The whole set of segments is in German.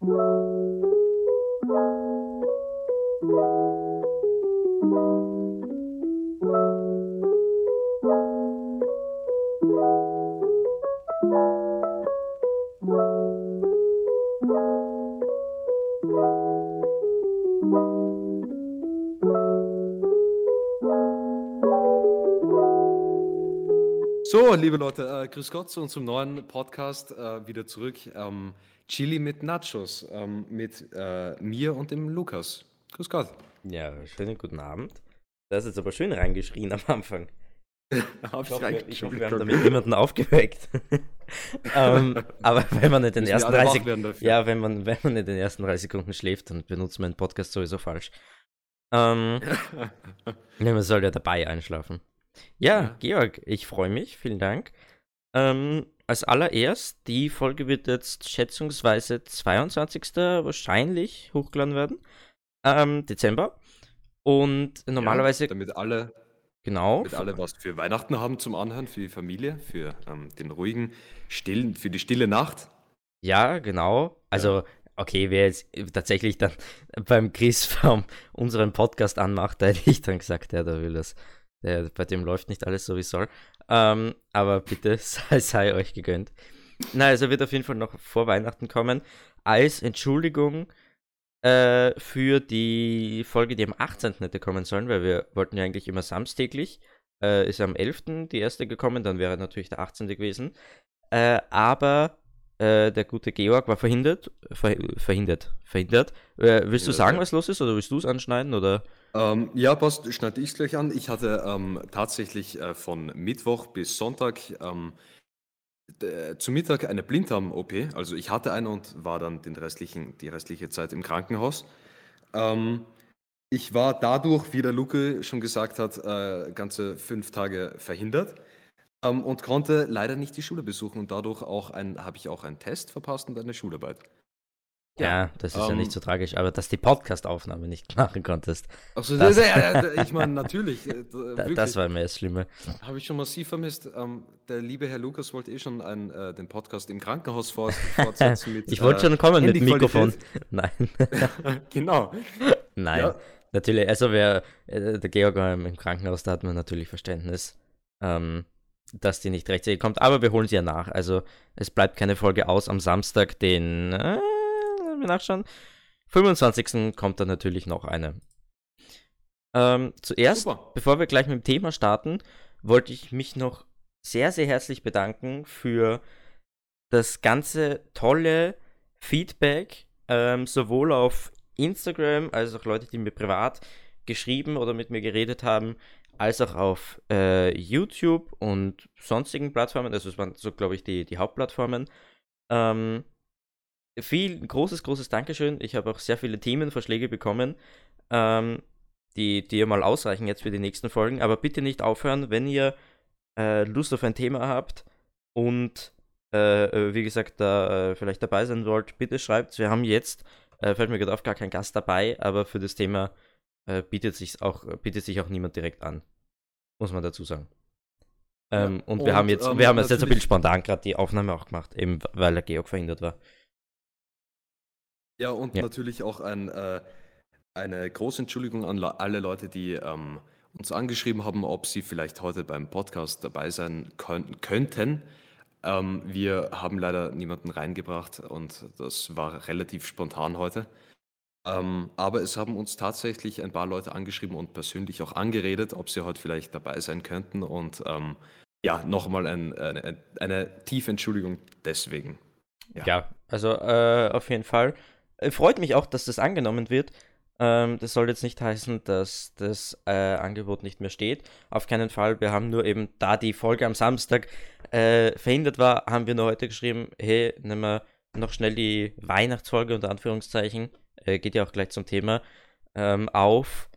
So, liebe Leute, äh, grüß Gott zu unserem neuen Podcast äh, wieder zurück. Ähm, Chili mit Nachos ähm, mit äh, mir und dem Lukas. Grüß Gott. Ja, schönen guten Abend. Das ist jetzt aber schön reingeschrien am Anfang. Hab Ich hoffe, wir, ich hoffe, wir haben damit niemanden aufgeweckt. ähm, aber wenn man nicht den ersten alle wach 30 werden dafür. ja, wenn man, wenn man in den ersten 30 Sekunden schläft, dann benutzt man einen Podcast sowieso falsch. Ähm, ja, man soll ja dabei einschlafen. Ja, Ja. Georg, ich freue mich, vielen Dank. Ähm, als allererst, die Folge wird jetzt schätzungsweise 22. wahrscheinlich hochgeladen werden. Ähm, Dezember. Und normalerweise, Ja, damit alle, genau, damit alle was für Weihnachten haben zum Anhören, für die Familie, für ähm, den ruhigen, stillen, für die stille Nacht. Ja, genau. Also, okay, wer jetzt tatsächlich dann beim Chris vom unseren Podcast anmacht, da hätte ich dann gesagt, ja, da will das. Der, bei dem läuft nicht alles so wie soll. Ähm, aber bitte sei, sei euch gegönnt. Na, also wird auf jeden Fall noch vor Weihnachten kommen. Als Entschuldigung äh, für die Folge, die am 18. hätte kommen sollen, weil wir wollten ja eigentlich immer samstäglich. Äh, ist am 11. die erste gekommen, dann wäre natürlich der 18. gewesen. Äh, aber äh, der gute Georg war verhindert. Ver verhindert. Verhindert. Äh, willst du Ja, sagen, ja. was los ist oder willst du es anschneiden? Oder? Ähm, ja, passt, schneide ich es gleich an. Ich hatte ähm, tatsächlich äh, von Mittwoch bis Sonntag ähm, zu Mittag eine Blinddarm-OP. Also ich hatte eine und war dann den restlichen, die restliche Zeit im Krankenhaus. Ähm, ich war dadurch, wie der Luke schon gesagt hat, äh, ganze fünf Tage verhindert ähm, und konnte leider nicht die Schule besuchen und dadurch auch ein, habe ich auch einen Test verpasst und eine Schularbeit. Ja, das ist ja ähm, nicht so tragisch, aber dass die Podcast-Aufnahme nicht machen konntest, Also, Das- ich meine, natürlich. äh, wirklich. das war mir das Schlimme. Habe ich schon massiv vermisst. Ähm, der liebe Herr Lukas wollte eh schon ein, äh, den Podcast im Krankenhaus fort, fortsetzen mit. Ich wollte äh, schon kommen mit Mikrofon. Nein, genau. nein. Ja. Natürlich, also wer, äh, der Georg war im Krankenhaus, da hat man natürlich Verständnis, ähm, dass die nicht rechtzeitig kommt, aber wir holen sie ja nach. Also es bleibt keine Folge aus am Samstag, den, äh, wir nachschauen, 25. kommt dann natürlich noch eine. Ähm, zuerst, Super. bevor wir gleich mit dem Thema starten, wollte ich mich noch sehr, sehr herzlich bedanken für das ganze tolle Feedback, ähm, sowohl auf Instagram als auch Leute, die mir privat geschrieben oder mit mir geredet haben, als auch auf äh, YouTube und sonstigen Plattformen. Also es waren so, glaube ich, die, die Hauptplattformen. Ähm, viel großes, großes Dankeschön. Ich habe auch sehr viele Themenvorschläge bekommen, ähm, die, die mal ausreichen jetzt für die nächsten Folgen. Aber bitte nicht aufhören, wenn ihr äh, Lust auf ein Thema habt und äh, äh, wie gesagt, da äh, vielleicht dabei sein wollt, bitte schreibt. Wir haben jetzt, äh, fällt mir gerade auf, gar kein Gast dabei, aber für das Thema äh, bietet, sich auch, bietet sich auch niemand direkt an. Muss man dazu sagen. Ähm, und, wir und, haben jetzt, ähm, wir haben jetzt, jetzt ein bisschen spontan gerade die Aufnahme auch gemacht, eben weil der Georg verhindert war. Ja, und Ja. natürlich auch ein, äh, eine große Entschuldigung an le- alle Leute, die ähm, uns angeschrieben haben, ob sie vielleicht heute beim Podcast dabei sein können, könnten. Ähm, wir haben leider niemanden reingebracht und das war relativ spontan heute. Ähm, aber es haben uns tatsächlich ein paar Leute angeschrieben und persönlich auch angeredet, ob sie heute vielleicht dabei sein könnten. Und ähm, ja, nochmal ein, eine, eine tiefe Entschuldigung deswegen. Ja, Ja. also äh, auf jeden Fall. Äh, freut mich auch, dass das angenommen wird. Ähm, das soll jetzt nicht heißen, dass das äh, Angebot nicht mehr steht. Auf keinen Fall. Wir haben nur eben, da die Folge am Samstag äh, verhindert war, haben wir nur heute geschrieben, hey, nehmen wir noch schnell die Weihnachtsfolge unter Anführungszeichen, äh, geht ja auch gleich zum Thema, ähm, auf.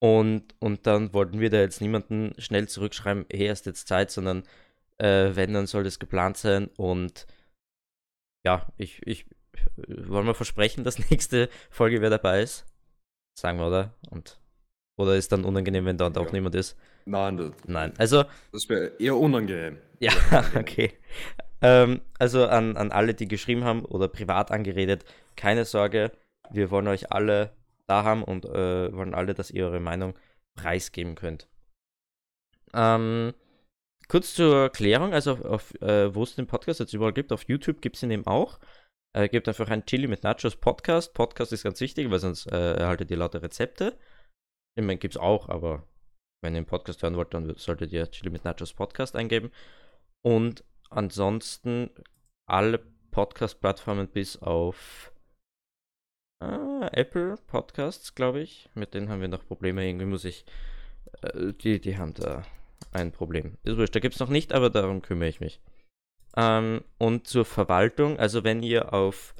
Und, und dann wollten wir da jetzt niemanden schnell zurückschreiben, hey, erst jetzt Zeit, sondern äh, wenn, dann soll das geplant sein und ja, ich, ich wollen wir versprechen, dass nächste Folge wer dabei ist? Sagen wir, oder? Und oder ist dann unangenehm, wenn auch Ja. niemand ist? Nein, das, Nein. Also, das wäre eher unangenehm. ja, okay. ähm, also an, an alle, die geschrieben haben oder privat angeredet, keine Sorge, wir wollen euch alle da haben und äh, wollen alle, dass ihr eure Meinung preisgeben könnt. Ähm, kurz zur Erklärung, also auf, auf äh, wo es den Podcast jetzt überall gibt, auf YouTube gibt es ihn eben auch. Äh, gebt einfach ein Chili mit Nachos Podcast. Podcast ist ganz wichtig, weil sonst äh, erhaltet ihr lauter Rezepte. Ich meine, gibt es auch, aber wenn ihr einen Podcast hören wollt, dann solltet ihr Chili mit Nachos Podcast eingeben. Und ansonsten alle Podcast-Plattformen bis auf äh, Apple Podcasts, glaube ich. Mit denen haben wir noch Probleme. Irgendwie muss ich. Äh, die, die haben da ein Problem. Ist wurscht, da gibt es noch nicht, aber darum kümmere ich mich. Ähm, und zur Verwaltung, also wenn ihr auf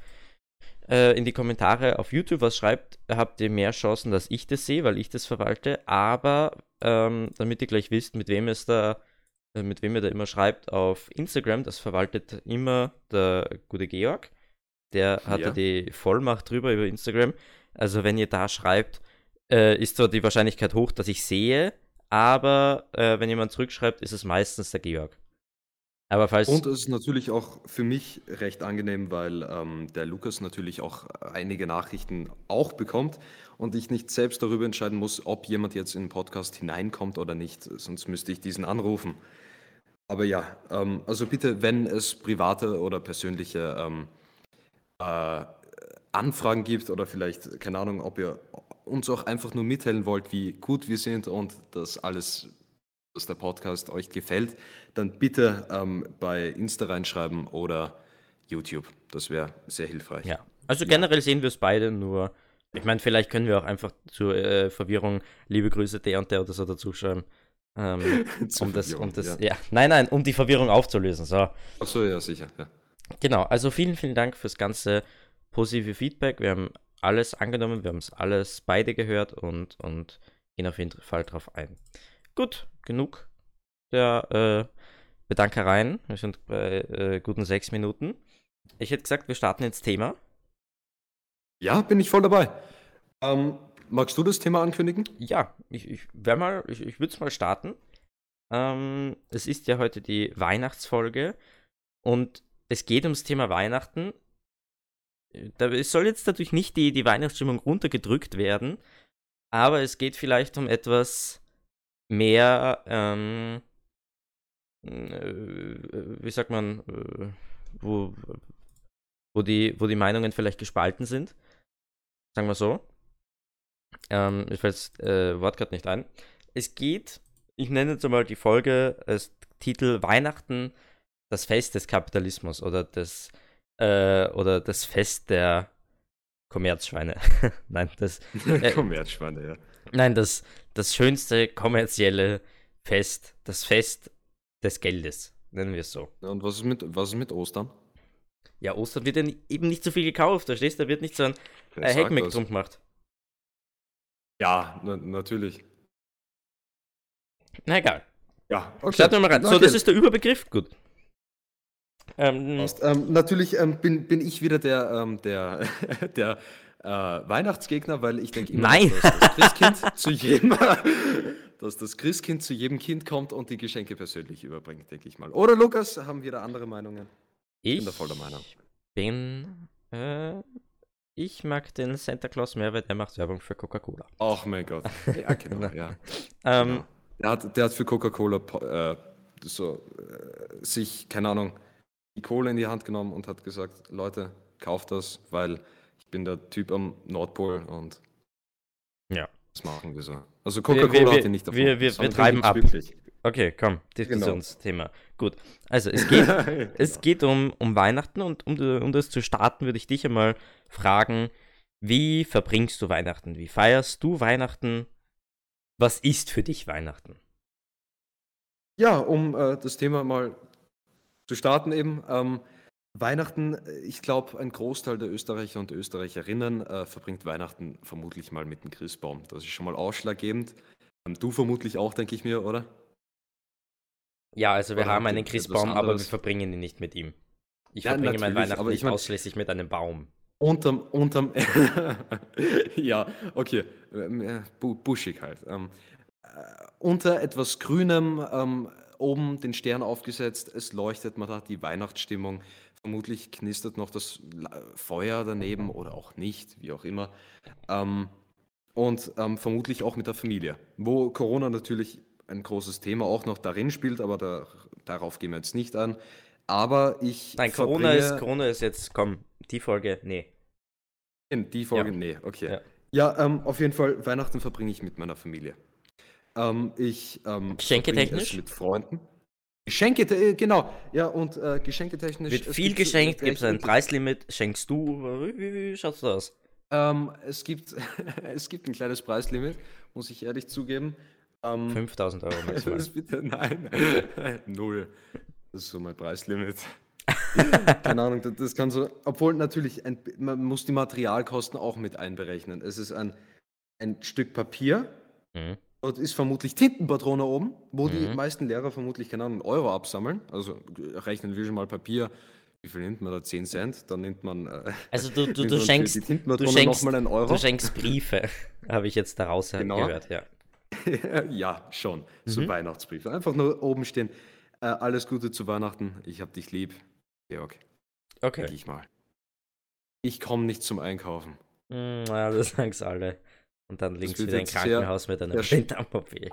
äh, in die Kommentare auf YouTube was schreibt, habt ihr mehr Chancen, dass ich das sehe, weil ich das verwalte. Aber ähm, damit ihr gleich wisst, mit wem es da, äh, mit wem ihr da immer schreibt auf Instagram, das verwaltet immer der gute Georg. Der hat ja. die Vollmacht drüber über Instagram. Also wenn ihr da schreibt, äh, ist zwar die Wahrscheinlichkeit hoch, dass ich sehe, aber äh, wenn jemand zurückschreibt, ist es meistens der Georg. Aber falls. Und es ist natürlich auch für mich recht angenehm, weil ähm, der Lukas natürlich auch einige Nachrichten auch bekommt und ich nicht selbst darüber entscheiden muss, ob jemand jetzt in den Podcast hineinkommt oder nicht. Sonst müsste ich diesen anrufen. Aber ja, ähm, also bitte, wenn es private oder persönliche ähm, äh, Anfragen gibt oder vielleicht, keine Ahnung, ob ihr uns auch einfach nur mitteilen wollt, wie gut wir sind und dass alles, dass der Podcast euch gefällt, dann bitte ähm, bei Insta reinschreiben oder YouTube. Das wäre sehr hilfreich. Ja, also generell sehen wir es beide nur. Ich meine, vielleicht können wir auch einfach zur äh, Verwirrung liebe Grüße der und der oder so dazu schreiben. Ähm, um das, um das, ja. ja. Nein, nein, um die Verwirrung aufzulösen. So. Ach so, ja, sicher. Ja. Genau, also vielen, vielen Dank fürs ganze positive Feedback. Wir haben alles angenommen, wir haben es alles beide gehört und, und gehen auf jeden Fall drauf ein. Gut, genug der äh, Bedankereien. Wir sind bei äh, guten sechs Minuten. Ich hätte gesagt, wir starten ins Thema. Ja, bin ich voll dabei. Ähm, magst du das Thema ankündigen? Ja, ich, ich, mal, ich, ich würde es mal starten. Ähm, es ist ja heute die Weihnachtsfolge und es geht ums Thema Weihnachten. Es soll jetzt natürlich nicht die, die Weihnachtsstimmung runtergedrückt werden, aber es geht vielleicht um etwas mehr, ähm, äh, wie sagt man, äh, wo, wo, die, wo die Meinungen vielleicht gespalten sind. Sagen wir so. Ähm, ich fällt das äh, Wort gerade nicht ein. Es geht, ich nenne jetzt einmal die Folge als Titel Weihnachten das Fest des Kapitalismus oder das, äh, oder das Fest der Kommerzschweine. nein, das. Äh, Kommerzschweine, ja. Nein, das, das schönste kommerzielle Fest, das Fest des Geldes, nennen wir es so. Ja, und was ist, mit, was ist mit Ostern? Ja, Ostern wird ja eben nicht so viel gekauft, verstehst du? Da wird nicht so ein äh, Heckmeck drum gemacht. Ja, na, natürlich. Na egal. Ja, okay. Starten wir mal rein. So, okay. das ist der Überbegriff. Gut. Ähm, ähm, natürlich ähm, bin, bin ich wieder der, ähm, der, der äh, Weihnachtsgegner, weil ich denke immer, Nein. dass das Christkind zu jedem, dass das Christkind zu jedem Kind kommt und die Geschenke persönlich überbringt, denke ich mal. Oder Lukas, haben wir da andere Meinungen? Ich bin da voll der Meinung. Bin, äh, ich mag den Santa Claus mehr, weil der macht Werbung für Coca-Cola. Ach mein Gott. Ja, genau. ja. Ähm, genau. Der, hat, der hat für Coca-Cola äh, so, äh, sich, keine Ahnung, die Kohle in die Hand genommen und hat gesagt, Leute, kauft das, weil ich bin der Typ am Nordpol und ja. das machen wir so. Also Coca-Cola hat ihn nicht davon. Wir, wir, wir treiben ab. Wirklich. Okay, komm, Diskussionsthema. Genau. Gut. Also es geht, genau. es geht um, um Weihnachten und um, um das zu starten, würde ich dich einmal fragen, wie verbringst du Weihnachten? Wie feierst du Weihnachten? Was ist für dich Weihnachten? Ja, um äh, das Thema mal zu starten eben. Ähm, Weihnachten, äh, ich glaube, ein Großteil der Österreicher und Österreicherinnen äh, verbringt Weihnachten vermutlich mal mit dem Christbaum. Das ist schon mal ausschlaggebend. Ähm, du vermutlich auch, denke ich mir, oder? Ja, also wir oder haben einen Christbaum, aber wir verbringen ihn nicht mit ihm. Ich ja, verbringe mein Weihnachten aber ich mein, ausschließlich mit einem Baum. Unterm, unterm, ja, okay, ähm, äh, buschig halt. Ähm, äh, unter etwas Grünem, ähm, oben den Stern aufgesetzt, es leuchtet, man hat die Weihnachtsstimmung. Vermutlich knistert noch das Feuer daneben oder auch nicht, wie auch immer. Ähm, und ähm, vermutlich auch mit der Familie. Wo Corona natürlich ein großes Thema auch noch darin spielt, aber da, darauf gehen wir jetzt nicht an. Aber ich. Nein, Corona ist, Corona ist jetzt, komm, die Folge, nee. In die Folge, ja. nee, okay. Ja, ja ähm, auf jeden Fall, Weihnachten verbringe ich mit meiner Familie. Ähm, ich ähm, Geschenke-technisch? mit Freunden. Geschenke, äh, genau. Ja, und äh, geschenketechnisch. Wird viel geschenkt, gibt es ein Preislimit. Schenkst du? Wie, wie, wie schaut's aus? Ähm, es, gibt, es gibt ein kleines Preislimit, muss ich ehrlich zugeben. Ähm, 5000 Euro maximal. bitte, nein, null. Das ist so mein Preislimit. Keine Ahnung, das kann so, obwohl natürlich, ein, man muss die Materialkosten auch mit einberechnen. Es ist ein, ein Stück Papier, mhm. Ist vermutlich Tintenpatrone oben, wo mhm. die meisten Lehrer vermutlich, keine Ahnung, Euro absammeln. Also rechnen wir schon mal Papier, wie viel nimmt man da? 10 Cent? Dann nimmt man. Äh, also du, du, du schenkst, du schenkst, du schenkst Briefe, habe ich jetzt daraus genau. gehört, ja. ja, schon. So mhm. Weihnachtsbriefe. Einfach nur oben stehen. Äh, alles Gute zu Weihnachten. Ich hab dich lieb. Georg. Okay. Denke ich mal. Ich komme nicht zum Einkaufen. Ja, das sagen alle. Und dann links wieder ein Krankenhaus mit einer Blinddarm-OP.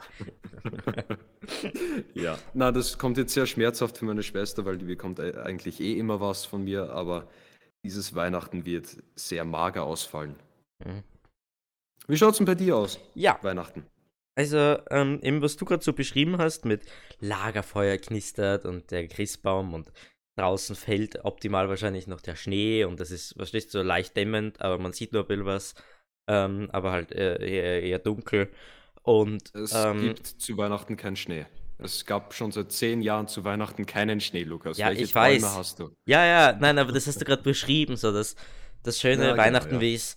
ja, na, das kommt jetzt sehr schmerzhaft für meine Schwester, weil die bekommt eigentlich eh immer was von mir, aber dieses Weihnachten wird sehr mager ausfallen. Mhm. Wie schaut es denn bei dir aus? Ja. Weihnachten. Also, ähm, eben was du gerade so beschrieben hast, mit Lagerfeuer knistert und der Christbaum und draußen fällt optimal wahrscheinlich noch der Schnee und das ist, was steht so leicht dämmend, aber man sieht nur ein bisschen was, ähm, aber halt äh, eher, eher, dunkel. Und es ähm, gibt zu Weihnachten keinen Schnee. Es gab schon seit zehn Jahren zu Weihnachten keinen Schnee, Lukas. Ja, Welche ich Träume weiß. hast du? Ja, ja, nein, aber das hast du gerade beschrieben, so das, das schöne ja, genau, Weihnachten, genau, ja. wie es,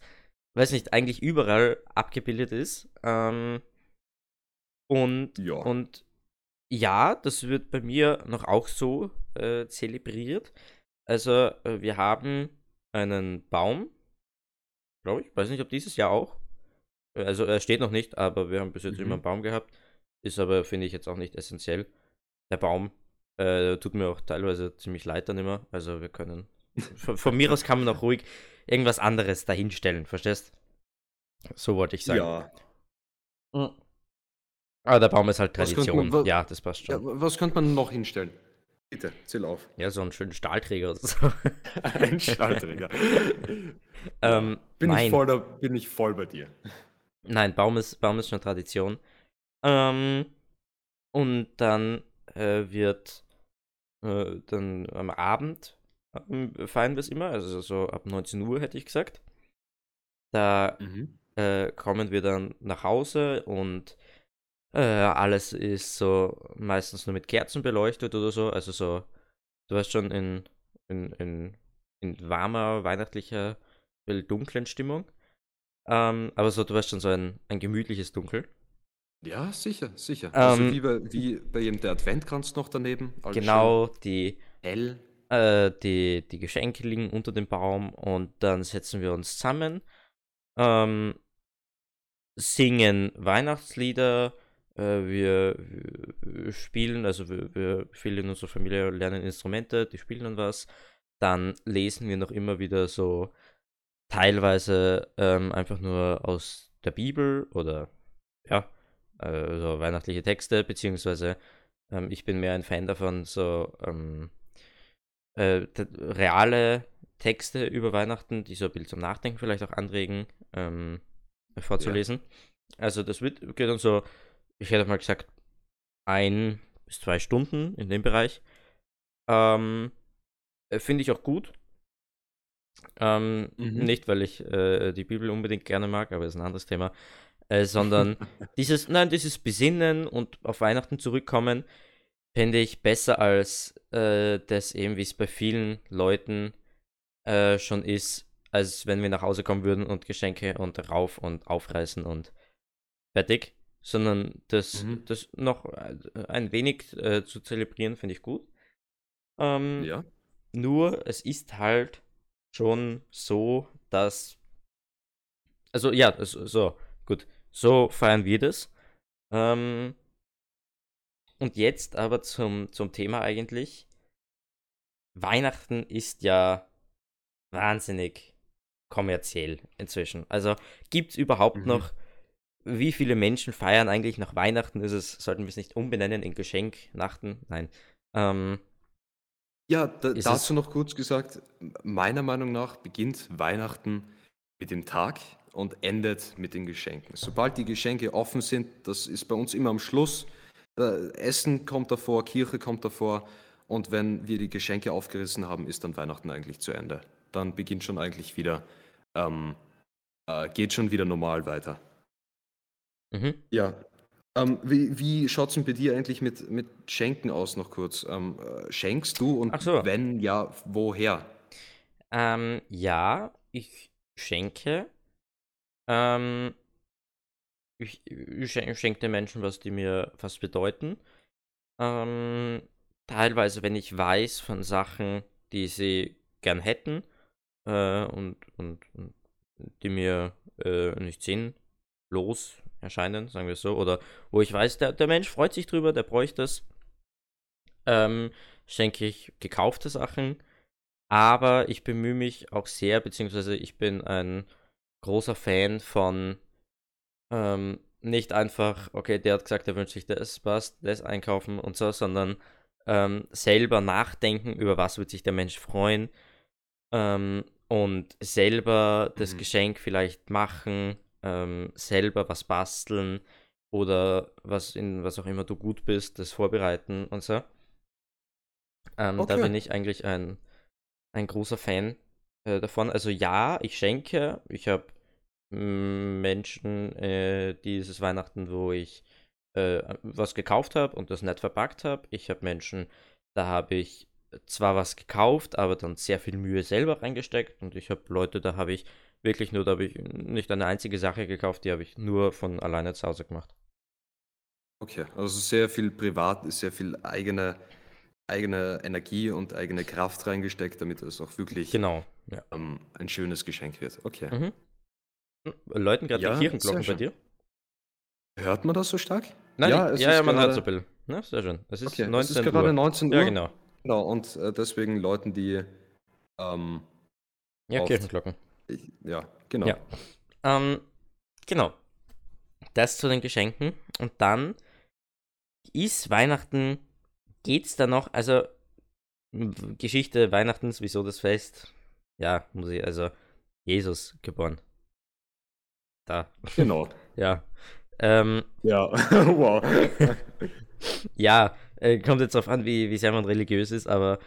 weiß nicht, eigentlich überall abgebildet ist. Ähm, und, ja. und ja, das wird bei mir noch auch so äh, zelebriert. Also äh, wir haben einen Baum, glaube ich, weiß nicht, ob dieses Jahr auch. Äh, also er steht noch nicht, aber wir haben bis jetzt mhm. immer einen Baum gehabt. Ist aber, finde ich, jetzt auch nicht essentiell. Der Baum äh, tut mir auch teilweise ziemlich leid dann immer. Also wir können. von, von, mir aus kann man auch ruhig irgendwas anderes dahinstellen, verstehst? So wollte ich sagen. Ja. Mhm. Aber der Baum ist halt Tradition. Man, ja, das passt schon. Ja, was könnte man noch hinstellen? Bitte, zähl auf. Ja, so einen schönen Stahlträger oder so. Ein Stahlträger. ähm, bin, ich voll da, bin ich voll bei dir. Nein, Baum ist, Baum ist schon Tradition. Ähm, und dann äh, wird äh, dann am Abend äh, feiern wir es immer, also so ab 19 Uhr hätte ich gesagt. Da mhm. Äh, kommen wir dann nach Hause und äh, alles ist so meistens nur mit Kerzen beleuchtet oder so. Also so, du weißt schon, in, in, in, in warmer, weihnachtlicher, dunklen Stimmung. Ähm, aber so, du weißt schon, so ein, ein gemütliches Dunkel. Ja, sicher, sicher. Also ähm, also wie bei, wie bei jedem der Adventkranz noch daneben. Genau, die hell. Äh, die, die Geschenke liegen unter dem Baum und dann setzen wir uns zusammen, ähm, singen Weihnachtslieder, wir, wir, spielen, also wir, wir, viele in unserer Familie lernen Instrumente, die spielen dann was. Dann lesen wir noch immer wieder so teilweise ähm, einfach nur aus der Bibel oder ja, also weihnachtliche Texte, beziehungsweise ähm, ich bin mehr ein Fan davon, so ähm, äh, reale Texte über Weihnachten, die so ein Bild zum Nachdenken vielleicht auch anregen, ähm, vorzulesen. Ja. Also das wird, geht dann so ich hätte mal gesagt, ein bis zwei Stunden in dem Bereich. Ähm, äh, Finde ich auch gut. Ähm, mhm. Nicht, weil ich äh, die Bibel unbedingt gerne mag, aber das ist ein anderes Thema. Äh, sondern dieses, nein, dieses Besinnen und auf Weihnachten zurückkommen, finde ich besser als äh, das eben, wie es bei vielen Leuten äh, schon ist, als wenn wir nach Hause kommen würden und Geschenke und rauf und aufreißen und fertig sondern das, mhm. das noch äh, ein wenig äh, zu zelebrieren, finde ich gut. Ähm, ja. Nur, es ist halt schon so, dass. Also, ja, so, so gut. So feiern wir das. Ähm, und jetzt aber zum, zum Thema eigentlich. Weihnachten ist ja wahnsinnig kommerziell inzwischen. Also gibt es überhaupt Mhm. noch, wie viele Menschen feiern eigentlich nach Weihnachten? Ist es, sollten wir es nicht umbenennen in Geschenknachten? Nein. Ähm, Ja, da, dazu noch kurz gesagt, meiner Meinung nach beginnt Weihnachten mit dem Tag und endet mit den Geschenken. Sobald die Geschenke offen sind, das ist bei uns immer am Schluss. Äh, Essen kommt davor, Kirche kommt davor und wenn wir die Geschenke aufgerissen haben, ist dann Weihnachten eigentlich zu Ende. Dann beginnt schon eigentlich wieder, ähm, äh, geht schon wieder normal weiter. Mhm. Ja. Ähm, wie wie schaut es denn bei dir eigentlich mit, mit Schenken aus, noch kurz? Ähm, äh, schenkst du und so. wenn ja, woher? Ähm, ja, ich schenke. Ähm, ich, ich schen- ich schenke den Menschen was, die mir was bedeuten. Ähm, teilweise, wenn ich weiß von Sachen, die sie gern hätten äh, und, und, und die mir äh, nicht sinnlos erscheinen, sagen wir es so, oder wo ich weiß, der, der Mensch freut sich drüber, der bräuchte es, ähm, schenke ich gekaufte Sachen. Aber ich bemühe mich auch sehr, beziehungsweise ich bin ein großer Fan von ähm, nicht einfach, okay, der hat gesagt, er wünscht sich das, passt, das einkaufen und so, sondern ähm, selber nachdenken, über was wird sich der Mensch freuen ähm, und selber das Mhm. Geschenk vielleicht machen, ähm, selber was basteln oder was in was auch immer du gut bist, das vorbereiten und so. Ähm, Da Okay. bin ich eigentlich ein, ein großer Fan äh, davon. Also ja, ich schenke. Ich habe Menschen äh, dieses Weihnachten, wo ich äh, was gekauft habe und das nett verpackt habe. Ich habe Menschen, da habe ich zwar was gekauft, aber dann sehr viel Mühe selber reingesteckt. Und ich habe Leute, da habe ich wirklich nur, da habe ich nicht eine einzige Sache gekauft, die habe ich nur von alleine zu Hause gemacht. Okay, also sehr viel privat, sehr viel eigene, eigene Energie und eigene Kraft reingesteckt, damit es auch wirklich Genau, ja. ähm, ein schönes Geschenk wird. Okay. Mhm. Läuten gerade Ja, die Kirchenglocken bei dir? Hört man das so stark? Nein, Ja, ja, ist ja, man hört gerade- so ein bisschen. Ja, sehr schön. Es ist Okay, 19 es ist gerade Uhr. 19 Uhr. Ja, genau. Genau, und äh, deswegen läuten die, ähm, Ja. Kirchenglocken. Ich, ja, genau. Ja. Ähm, genau. Das zu den Geschenken. Und dann ist Weihnachten, geht's da noch, also Geschichte Weihnachtens, wieso das Fest? Ja, muss ich, also Jesus geboren. Da, Genau. ja. Ähm, Ja, wow. ja, äh, kommt jetzt darauf an, wie, wie sehr man religiös ist, aber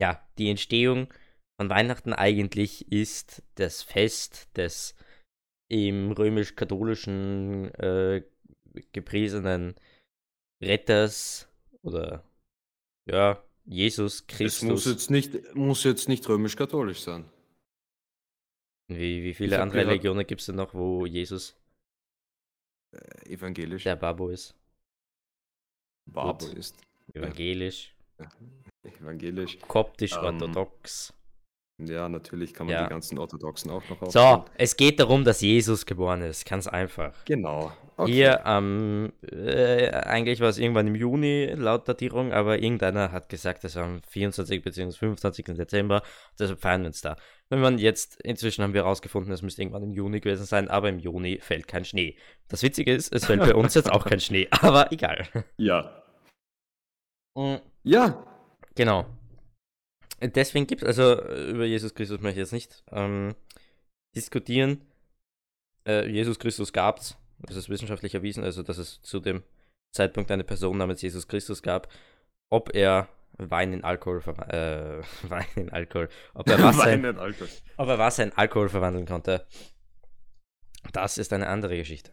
ja, die Entstehung von Weihnachten eigentlich ist das Fest des im römisch-katholischen äh, gepriesenen Retters oder ja, Jesus Es muss Christus. jetzt nicht, muss jetzt nicht römisch-katholisch sein. Wie, wie viele andere gehört- Religionen gibt es denn noch, wo Jesus Äh, Evangelisch. der Babo ist? Barbo gut. ist Evangelisch, evangelisch. koptisch, Ähm. Ja, natürlich kann man Ja. die ganzen Orthodoxen auch noch So, aufzählen. es geht darum, dass Jesus geboren ist. Ganz einfach. Genau. Okay. Hier am, äh, eigentlich war es irgendwann im Juni laut Datierung, aber irgendeiner hat gesagt, es war am 24. bzw. 25. Dezember, deshalb feiern wir uns da. Wenn man jetzt, inzwischen haben wir herausgefunden, es müsste irgendwann im Juni gewesen sein, aber im Juni fällt kein Schnee. Das Witzige ist, es fällt bei uns jetzt auch kein Schnee, aber egal. Ja. Mm, Ja. Genau. Deswegen gibt es, also äh, über Jesus Christus möchte ich jetzt nicht ähm, diskutieren. Äh, Jesus Christus gab es, das ist wissenschaftlich erwiesen, also dass es zu dem Zeitpunkt eine Person namens Jesus Christus gab. Ob er Wein in Alkohol äh, Wein in Alkohol, ob er, Wasser in, Weinen, Alter. ob er Wasser in Alkohol verwandeln konnte, das ist eine andere Geschichte.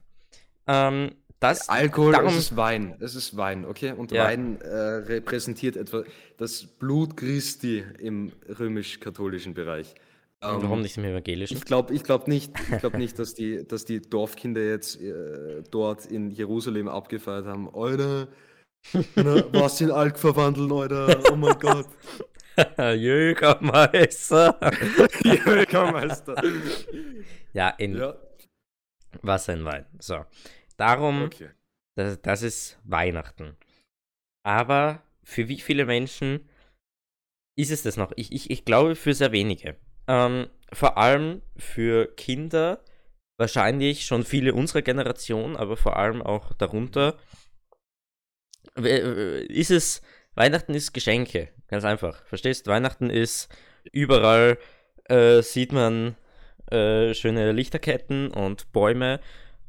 Ähm, das, Alkohol, darum- es ist Wein. Es ist Wein, okay? Und Ja. Wein äh, repräsentiert etwa das Blut Christi im römisch-katholischen Bereich. Ähm, warum nicht im Evangelischen? Ich glaube ich glaub nicht, ich glaub nicht dass, die, dass die Dorfkinder jetzt äh, dort in Jerusalem abgefeiert haben. Alter, was in Alk verwandeln, Alter. Oh mein Gott. Jägermeister. Jägermeister. ja, in ja, Wasser in Wein. So. Darum, okay. das, das ist Weihnachten. Aber für wie viele Menschen ist es das noch? Ich, ich, ich glaube für sehr wenige. Ähm, vor allem für Kinder, wahrscheinlich schon viele unserer Generation, aber vor allem auch darunter, ist es, Weihnachten ist Geschenke, ganz einfach. Verstehst? Weihnachten ist überall, äh, sieht man äh, schöne Lichterketten und Bäume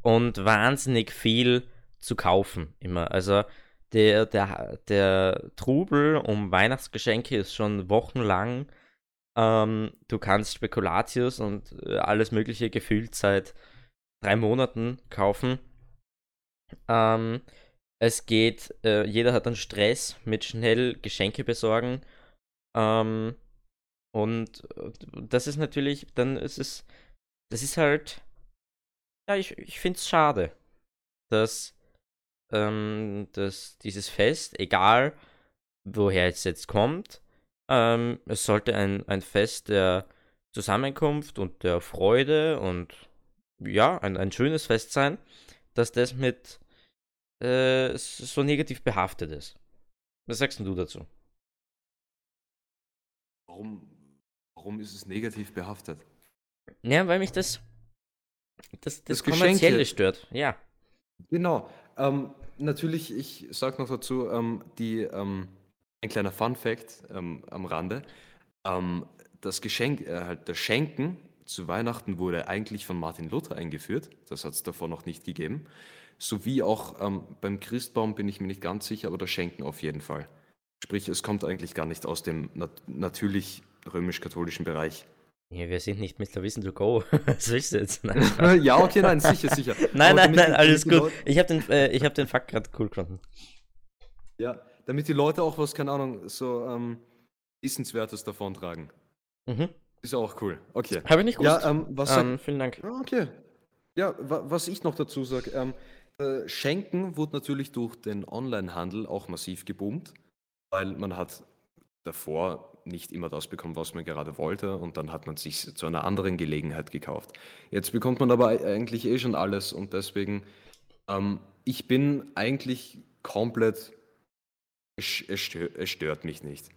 und wahnsinnig viel zu kaufen immer. Also der, der, der Trubel um Weihnachtsgeschenke ist schon wochenlang. Ähm, du kannst Spekulatius und äh, alles Mögliche gefühlt seit drei Monaten kaufen. Ähm, es geht, äh, jeder hat einen Stress mit schnell Geschenke besorgen. Ähm, und äh, das ist natürlich, dann ist es, das ist halt, ja, ich, ich finde es schade, dass ähm, dass dieses Fest, egal woher es jetzt kommt, ähm, es sollte ein, ein Fest der Zusammenkunft und der Freude und ja, ein, ein schönes Fest sein, dass das mit äh, so negativ behaftet ist. Was sagst du dazu? Warum, warum ist es negativ behaftet? Ja, weil mich das das, das, das Kommerzielle stört, ja. Genau. Ähm, natürlich, ich sage noch dazu, ähm, die, ähm, ein kleiner Fun Fact ähm, am Rande. Ähm, das Geschenk, äh, halt das Schenken zu Weihnachten wurde eigentlich von Martin Luther eingeführt. Das hat es davor noch nicht gegeben. Sowie auch ähm, beim Christbaum bin ich mir nicht ganz sicher, aber das Schenken auf jeden Fall. Sprich, es kommt eigentlich gar nicht aus dem nat natürlich römisch-katholischen Bereich. Ja, wir sind nicht Mr. Wissen to Go. Was ist jetzt? Nein, ja, okay, nein, sicher, sicher. nein, nein, nein, alles gut. Leute... Ich habe den, äh, hab den Fakt gerade cool gefunden. Ja, damit die Leute auch was, keine Ahnung, so ähm, Wissenswertes davon tragen. Mhm. Ist auch cool. Okay. Habe ich nicht gewusst. Ja, ähm, was ähm, vielen Dank. Ah, okay. Ja, wa was ich noch dazu sage, ähm, äh, Schenken wurde natürlich durch den Onlinehandel auch massiv geboomt, weil man hat davor nicht immer das bekommen, was man gerade wollte und dann hat man sich zu einer anderen Gelegenheit gekauft. Jetzt bekommt man aber eigentlich eh schon alles und deswegen, ähm, ich bin eigentlich komplett, es, es, stört, es stört mich nicht.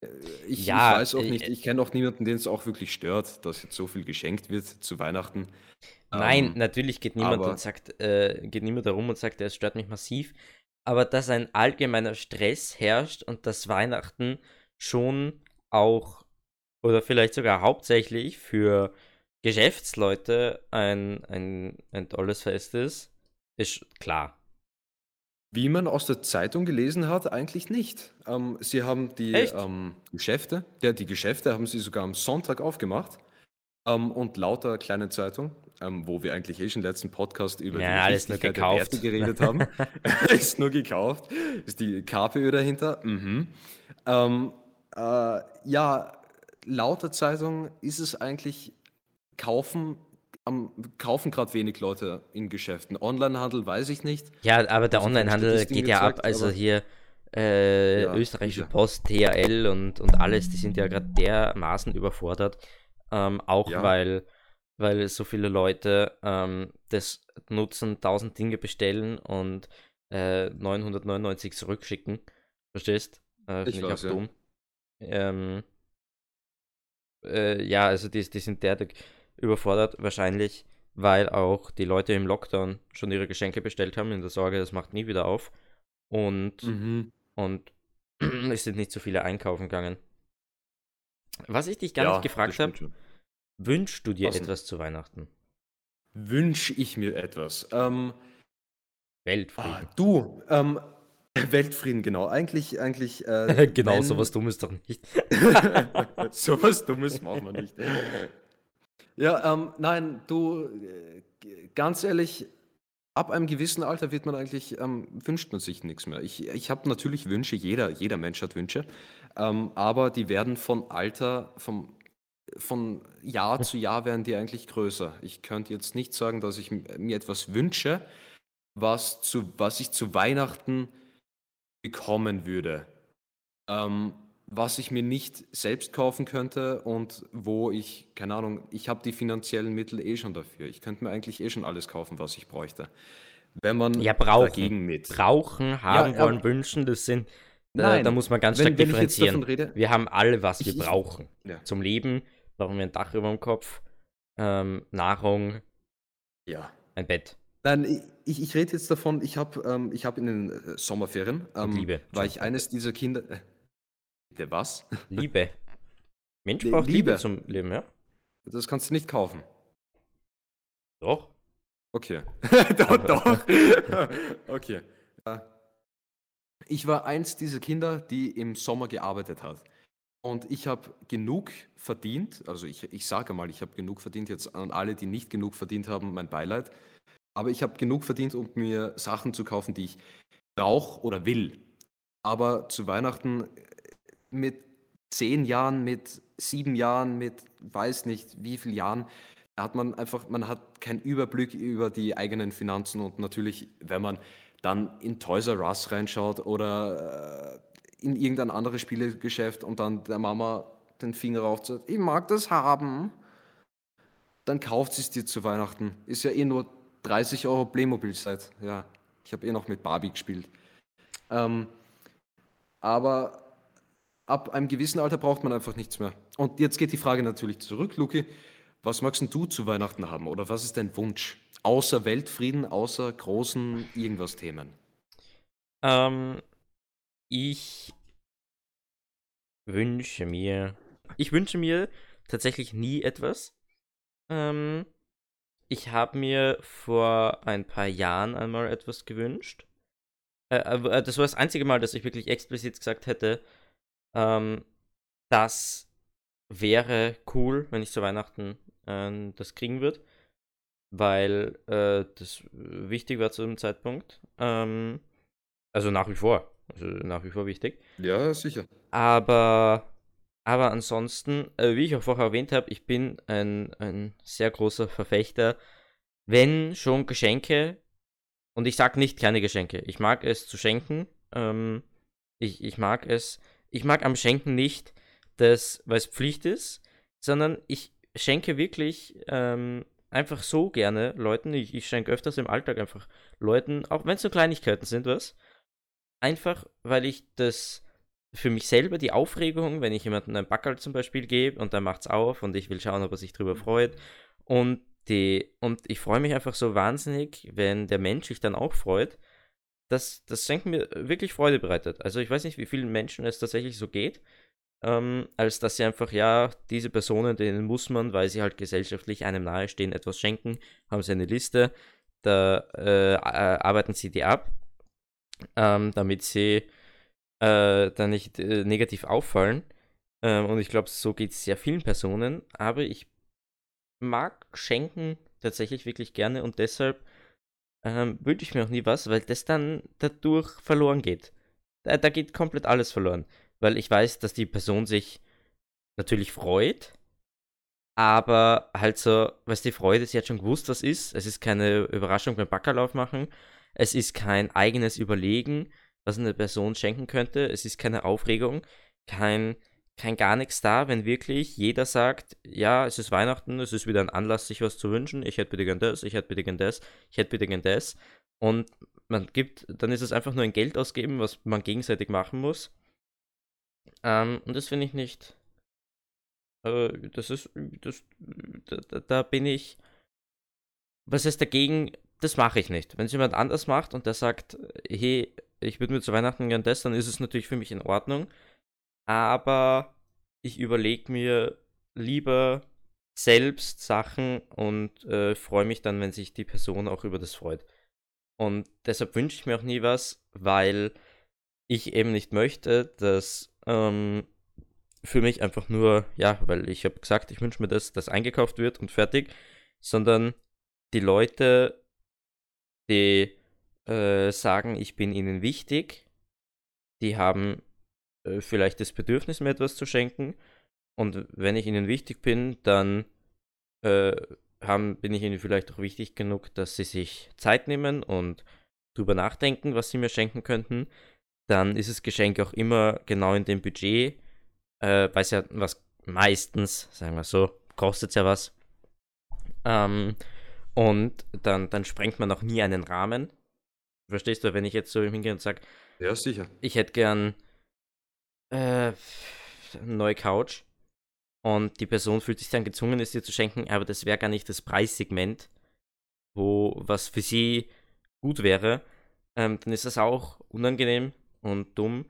Äh, ich, ja, ich weiß auch nicht, äh, ich kenne auch niemanden, den es auch wirklich stört, dass jetzt so viel geschenkt wird zu Weihnachten. Nein, ähm, natürlich geht niemand und sagt, äh, geht niemand herum und sagt, es stört mich massiv. Aber dass ein allgemeiner Stress herrscht und dass Weihnachten schon auch oder vielleicht sogar hauptsächlich für Geschäftsleute ein, ein, ein tolles Fest ist, ist klar. Wie man aus der Zeitung gelesen hat, eigentlich nicht. Ähm, sie haben die ähm, Geschäfte, ja, die Geschäfte haben sie sogar am Sonntag aufgemacht. Ähm, und lauter kleine Zeitung, ähm, wo wir eigentlich eh schon im letzten Podcast über ja, die Wichtigkeit der Werte geredet haben, ist nur gekauft. Ist die KPÖ dahinter. Mhm. Äh, ja, laut der Zeitung ist es eigentlich kaufen am, kaufen gerade wenig Leute in Geschäften. Onlinehandel weiß ich nicht. Ja, aber der Onlinehandel geht ja ab. Also hier äh, ja, österreichische sicher. Post, THL und, und alles, die sind ja gerade dermaßen überfordert. Ähm, auch ja. weil, weil so viele Leute ähm, das nutzen, 1000 Dinge bestellen und äh, 999 zurückschicken. Verstehst? Äh, Finde ich, ich auch ja. dumm. Ähm, äh, ja, also die, die sind derartig überfordert, wahrscheinlich, weil auch die Leute im Lockdown schon ihre Geschenke bestellt haben, in der Sorge, das macht nie wieder auf. Und, mhm. und es sind nicht so viele einkaufen gegangen. Was ich dich gar ja, nicht gefragt habe, wünschst du dir Was etwas zu Weihnachten? Wünsche ich mir etwas? Ähm, Weltfrieden. Ah, du, ähm, Weltfrieden, genau. Eigentlich, eigentlich. Äh, genau, wenn... sowas Dummes doch nicht. sowas Dummes machen wir nicht. ja, ähm, nein, du, äh, ganz ehrlich, ab einem gewissen Alter wird man eigentlich, ähm, wünscht man sich nichts mehr. Ich, ich habe natürlich Wünsche, jeder, jeder Mensch hat Wünsche, ähm, aber die werden von Alter, vom, von Jahr zu Jahr werden die eigentlich größer. Ich könnte jetzt nicht sagen, dass ich mir etwas wünsche, was, zu, was ich zu Weihnachten bekommen würde, ähm, was ich mir nicht selbst kaufen könnte und wo ich, keine Ahnung, ich habe die finanziellen Mittel eh schon dafür. Ich könnte mir eigentlich eh schon alles kaufen, was ich bräuchte. wenn man ja, brauchen. dagegen mit. Brauchen, haben Ja, wollen, wünschen, das sind. Da, Nein, da muss man ganz wenn, stark ich differenzieren. rede, Wir haben alle, was wir Ich- ich- brauchen. Ja. Zum Leben brauchen wir ein Dach über dem Kopf, ähm, Nahrung, ja. ein Bett. Nein, ich, ich rede jetzt davon, ich habe ähm, ich hab in den äh, Sommerferien, ähm, Liebe. war ich eines dieser Kinder. Äh, bitte was? Liebe. Mensch braucht Liebe. Liebe. zum Leben, ja? Das kannst du nicht kaufen. Doch. Okay. doch, doch. okay. Ich war eins dieser Kinder, die im Sommer gearbeitet hat. Und ich habe genug verdient, also ich, ich sage mal, ich habe genug verdient, jetzt an alle, die nicht genug verdient haben, mein Beileid. Aber ich habe genug verdient, um mir Sachen zu kaufen, die ich brauche oder will. Aber zu Weihnachten äh, mit zehn Jahren, mit sieben Jahren, mit weiß nicht wie vielen Jahren, da hat man einfach, man hat keinen Überblick über die eigenen Finanzen und natürlich, wenn man dann in Toys R Us reinschaut oder äh, in irgendein anderes Spielegeschäft und dann der Mama den Finger raufzeigt, ich mag das haben, dann kauft sie es dir zu Weihnachten. Ist ja eh nur 30 Euro Playmobil-Set. Ja, ich habe eh noch mit Barbie gespielt. Ähm, aber ab einem gewissen Alter braucht man einfach nichts mehr. Und jetzt geht die Frage natürlich zurück, Luki. Was magst du zu Weihnachten haben? Oder was ist dein Wunsch? Außer Weltfrieden, außer großen irgendwas Themen. Ähm, ich wünsche mir. Ich wünsche mir tatsächlich nie etwas. Ähm, ich habe mir vor ein paar Jahren einmal etwas gewünscht. Äh, äh, das war das einzige Mal, dass ich wirklich explizit gesagt hätte, ähm, das wäre cool, wenn ich zu Weihnachten äh, das kriegen würde. Weil äh, das wichtig war zu dem Zeitpunkt. Ähm, also nach wie vor. Also nach wie vor wichtig. Ja, sicher. Aber, aber ansonsten, äh, wie ich auch vorher erwähnt habe, ich bin ein, ein sehr großer Verfechter, wenn schon Geschenke, und ich sage nicht kleine Geschenke, ich mag es zu schenken, ähm, ich, ich mag es, ich mag am Schenken nicht, das, weil es Pflicht ist, sondern ich schenke wirklich ähm, einfach so gerne Leuten, ich, ich schenke öfters im Alltag einfach Leuten, auch wenn es so Kleinigkeiten sind, was, einfach, weil ich das für mich selber die Aufregung, wenn ich jemandem ein Backerl zum Beispiel gebe und der macht's auf und ich will schauen, ob er sich drüber freut. Und die, und ich freue mich einfach so wahnsinnig, wenn der Mensch sich dann auch freut, dass das Schenken mir wirklich Freude bereitet. Also ich weiß nicht, wie vielen Menschen es tatsächlich so geht, ähm, als dass sie einfach, ja, diese Personen, denen muss man, weil sie halt gesellschaftlich einem nahestehen, etwas schenken, haben sie eine Liste, da äh, arbeiten sie die ab, ähm, damit sie äh, dann nicht äh, negativ auffallen. Ähm, und ich glaube, so geht es sehr vielen Personen. Aber ich mag Schenken tatsächlich wirklich gerne und deshalb ähm, wünsche ich mir auch nie was, weil das dann dadurch verloren geht. Da, da geht komplett alles verloren. Weil ich weiß, dass die Person sich natürlich freut, aber halt so, was die Freude, sie hat schon gewusst, was ist. Es ist keine Überraschung beim Backerlauf machen. Es ist kein eigenes Überlegen, was eine Person schenken könnte. Es ist keine Aufregung, kein, kein gar nichts da, wenn wirklich jeder sagt, ja, es ist Weihnachten, es ist wieder ein Anlass, sich was zu wünschen. Ich hätte bitte gern das, ich hätte bitte gern das, ich hätte bitte gern das. Und man gibt, dann ist es einfach nur ein Geld ausgeben, was man gegenseitig machen muss. Ähm, und das finde ich nicht. Äh, das ist, das, da, da bin ich. Was ist dagegen? Das mache ich nicht. Wenn es jemand anders macht und der sagt, hey, ich würde mir zu Weihnachten gern das, dann ist es natürlich für mich in Ordnung. Aber ich überlege mir lieber selbst Sachen und äh, freue mich dann, wenn sich die Person auch über das freut. Und deshalb wünsche ich mir auch nie was, weil ich eben nicht möchte, dass ähm, für mich einfach nur, ja, weil ich habe gesagt, ich wünsche mir, dass das eingekauft wird und fertig, sondern die Leute, die äh, sagen, ich bin ihnen wichtig, die haben äh, vielleicht das Bedürfnis, mir etwas zu schenken. Und wenn ich ihnen wichtig bin, dann äh, haben, bin ich ihnen vielleicht auch wichtig genug, dass sie sich Zeit nehmen und drüber nachdenken, was sie mir schenken könnten. Dann ist das Geschenk auch immer genau in dem Budget, äh, weil es ja was meistens, sagen wir so, kostet ja was. Ähm, und dann, dann sprengt man auch nie einen Rahmen. Verstehst du, wenn ich jetzt so hingehe und sage, Ja, sicher. ich hätte gern äh, eine neue Couch und die Person fühlt sich dann gezwungen, es dir zu schenken, aber das wäre gar nicht das Preissegment, wo was für sie gut wäre, ähm, dann ist das auch unangenehm und dumm.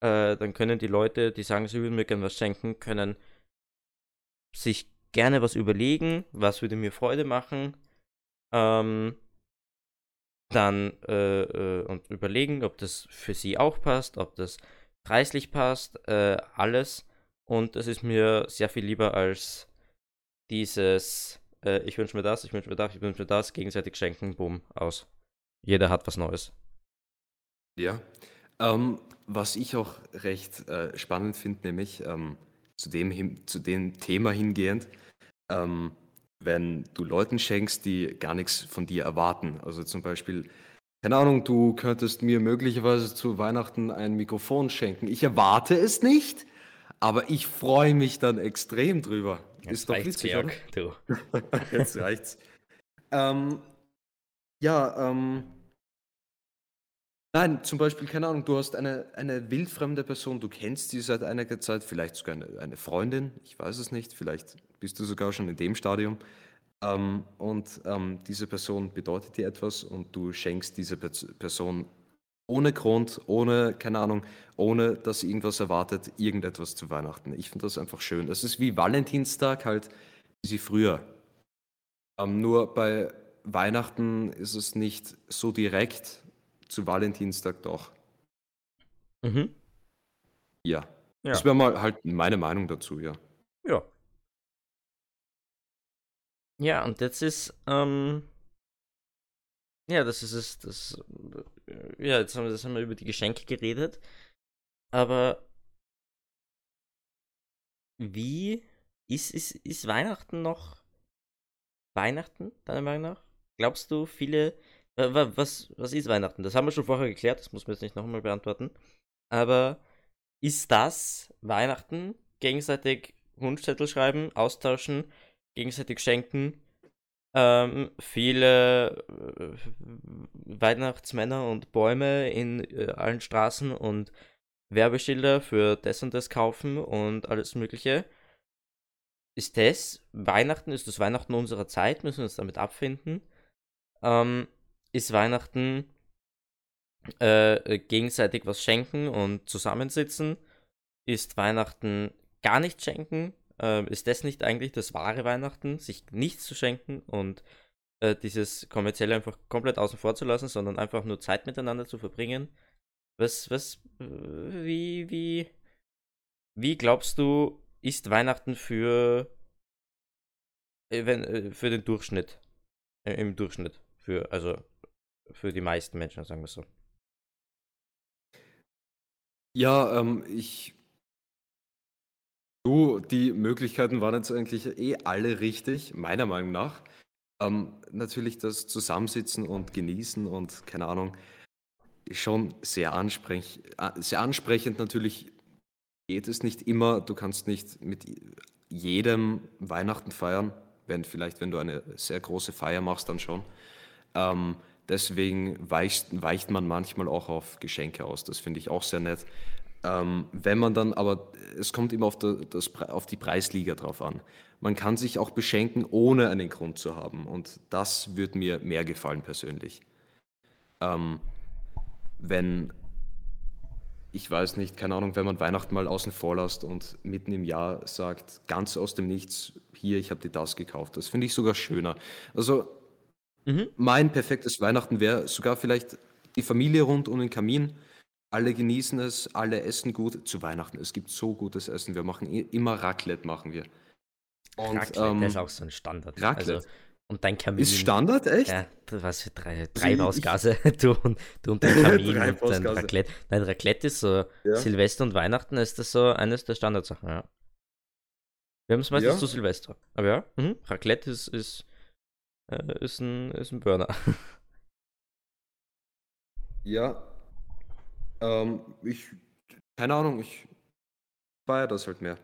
Äh, dann können die Leute, die sagen, sie würden mir gerne was schenken, können sich gerne was überlegen, was würde mir Freude machen. Ähm, dann äh, äh, und überlegen, ob das für sie auch passt, ob das preislich passt, äh, alles. Und das ist mir sehr viel lieber als dieses, äh, ich wünsche mir das, ich wünsche mir das, ich wünsche mir das, gegenseitig schenken, bumm, aus. Jeder hat was Neues. Ja. Ähm, was ich auch recht äh, spannend finde, nämlich ähm, zu, dem zu dem Thema hingehend, ähm, wenn du Leuten schenkst, die gar nichts von dir erwarten. Also zum Beispiel, keine Ahnung, du könntest mir möglicherweise zu Weihnachten ein Mikrofon schenken. Ich erwarte es nicht, aber ich freue mich dann extrem drüber. Ist doch witzig? Georg, du. Jetzt reicht's. Ähm, ja, ähm, nein, zum Beispiel, keine Ahnung, du hast eine, eine wildfremde Person, du kennst sie seit einiger Zeit, vielleicht sogar eine, eine Freundin, ich weiß es nicht, vielleicht bist du sogar schon in dem Stadium. Ähm, und ähm, diese Person bedeutet dir etwas und du schenkst dieser Pers- Person ohne Grund, ohne, keine Ahnung, ohne dass sie irgendwas erwartet, irgendetwas zu Weihnachten. Ich finde das einfach schön. Das ist wie Valentinstag halt, wie sie früher. Ähm, nur bei Weihnachten ist es nicht so direkt, zu Valentinstag doch. Mhm. Ja. Ja. Das wäre mal halt meine Meinung dazu, ja. Ja. Ja, und jetzt ist, ähm, ja, das ist es, das, äh, ja, jetzt haben wir, das haben wir über die Geschenke geredet, aber wie ist, ist, ist Weihnachten noch Weihnachten, deiner Meinung nach? Glaubst du, viele, was, was ist Weihnachten? Das haben wir schon vorher geklärt, das muss man jetzt nicht nochmal beantworten, aber ist das Weihnachten? Gegenseitig Wunschzettel schreiben, austauschen, gegenseitig schenken. Ähm, viele äh, Weihnachtsmänner und Bäume in äh, allen Straßen und Werbeschilder für das und das kaufen und alles Mögliche. Ist das Weihnachten? Ist das Weihnachten unserer Zeit? Müssen wir uns damit abfinden? Ähm, ist Weihnachten äh, äh, gegenseitig was schenken und zusammensitzen? Ist Weihnachten gar nicht schenken? Ähm, ist das nicht eigentlich das wahre Weihnachten, sich nichts zu schenken und äh, dieses kommerzielle einfach komplett außen vor zu lassen, sondern einfach nur Zeit miteinander zu verbringen? Was, was, äh, wie, wie, wie glaubst du, ist Weihnachten für, äh, wenn, äh, für den Durchschnitt? Äh, Im Durchschnitt. Für, also, für die meisten Menschen, sagen wir so. Ja, ähm, ich. Du, die Möglichkeiten waren jetzt eigentlich eh alle richtig, meiner Meinung nach. Ähm, natürlich das Zusammensitzen und Genießen und keine Ahnung, schon sehr ansprech äh, sehr ansprechend. Natürlich geht es nicht immer. Du kannst nicht mit jedem Weihnachten feiern, wenn vielleicht, wenn du eine sehr große Feier machst, dann schon. Ähm, deswegen weicht, weicht man manchmal auch auf Geschenke aus. Das finde ich auch sehr nett. Ähm, wenn man dann, aber es kommt immer auf, der, das, auf die Preisliga drauf an. Man kann sich auch beschenken, ohne einen Grund zu haben. Und das würde mir mehr gefallen persönlich. Ähm, wenn, ich weiß nicht, keine Ahnung, wenn man Weihnachten mal außen vor lässt und mitten im Jahr sagt, ganz aus dem Nichts, hier, ich habe dir das gekauft. Das finde ich sogar schöner. Also Mhm. mein perfektes Weihnachten wäre sogar vielleicht die Familie rund um den Kamin. Alle genießen es, alle essen gut zu Weihnachten. Es gibt so gutes Essen. Wir machen immer Raclette, machen wir. Und Raclette, ähm, das ist auch so ein Standard. Raclette. Also, und dein Kamin. ist Standard, echt? Ja, was für drei Treibhausgase. Du, und- du und dein Kamin und dein. Raclette. Dein Raclette ist so, Ja. Silvester und Weihnachten ist das so eines der Standardsachen, ja. Wir haben es meistens Ja. zu Silvester. Aber ja, mhm. Raclette ist, ist, äh, ist, ein, ist ein Burner. Ja. Ähm, ich, keine Ahnung, ich feiere das halt mehr.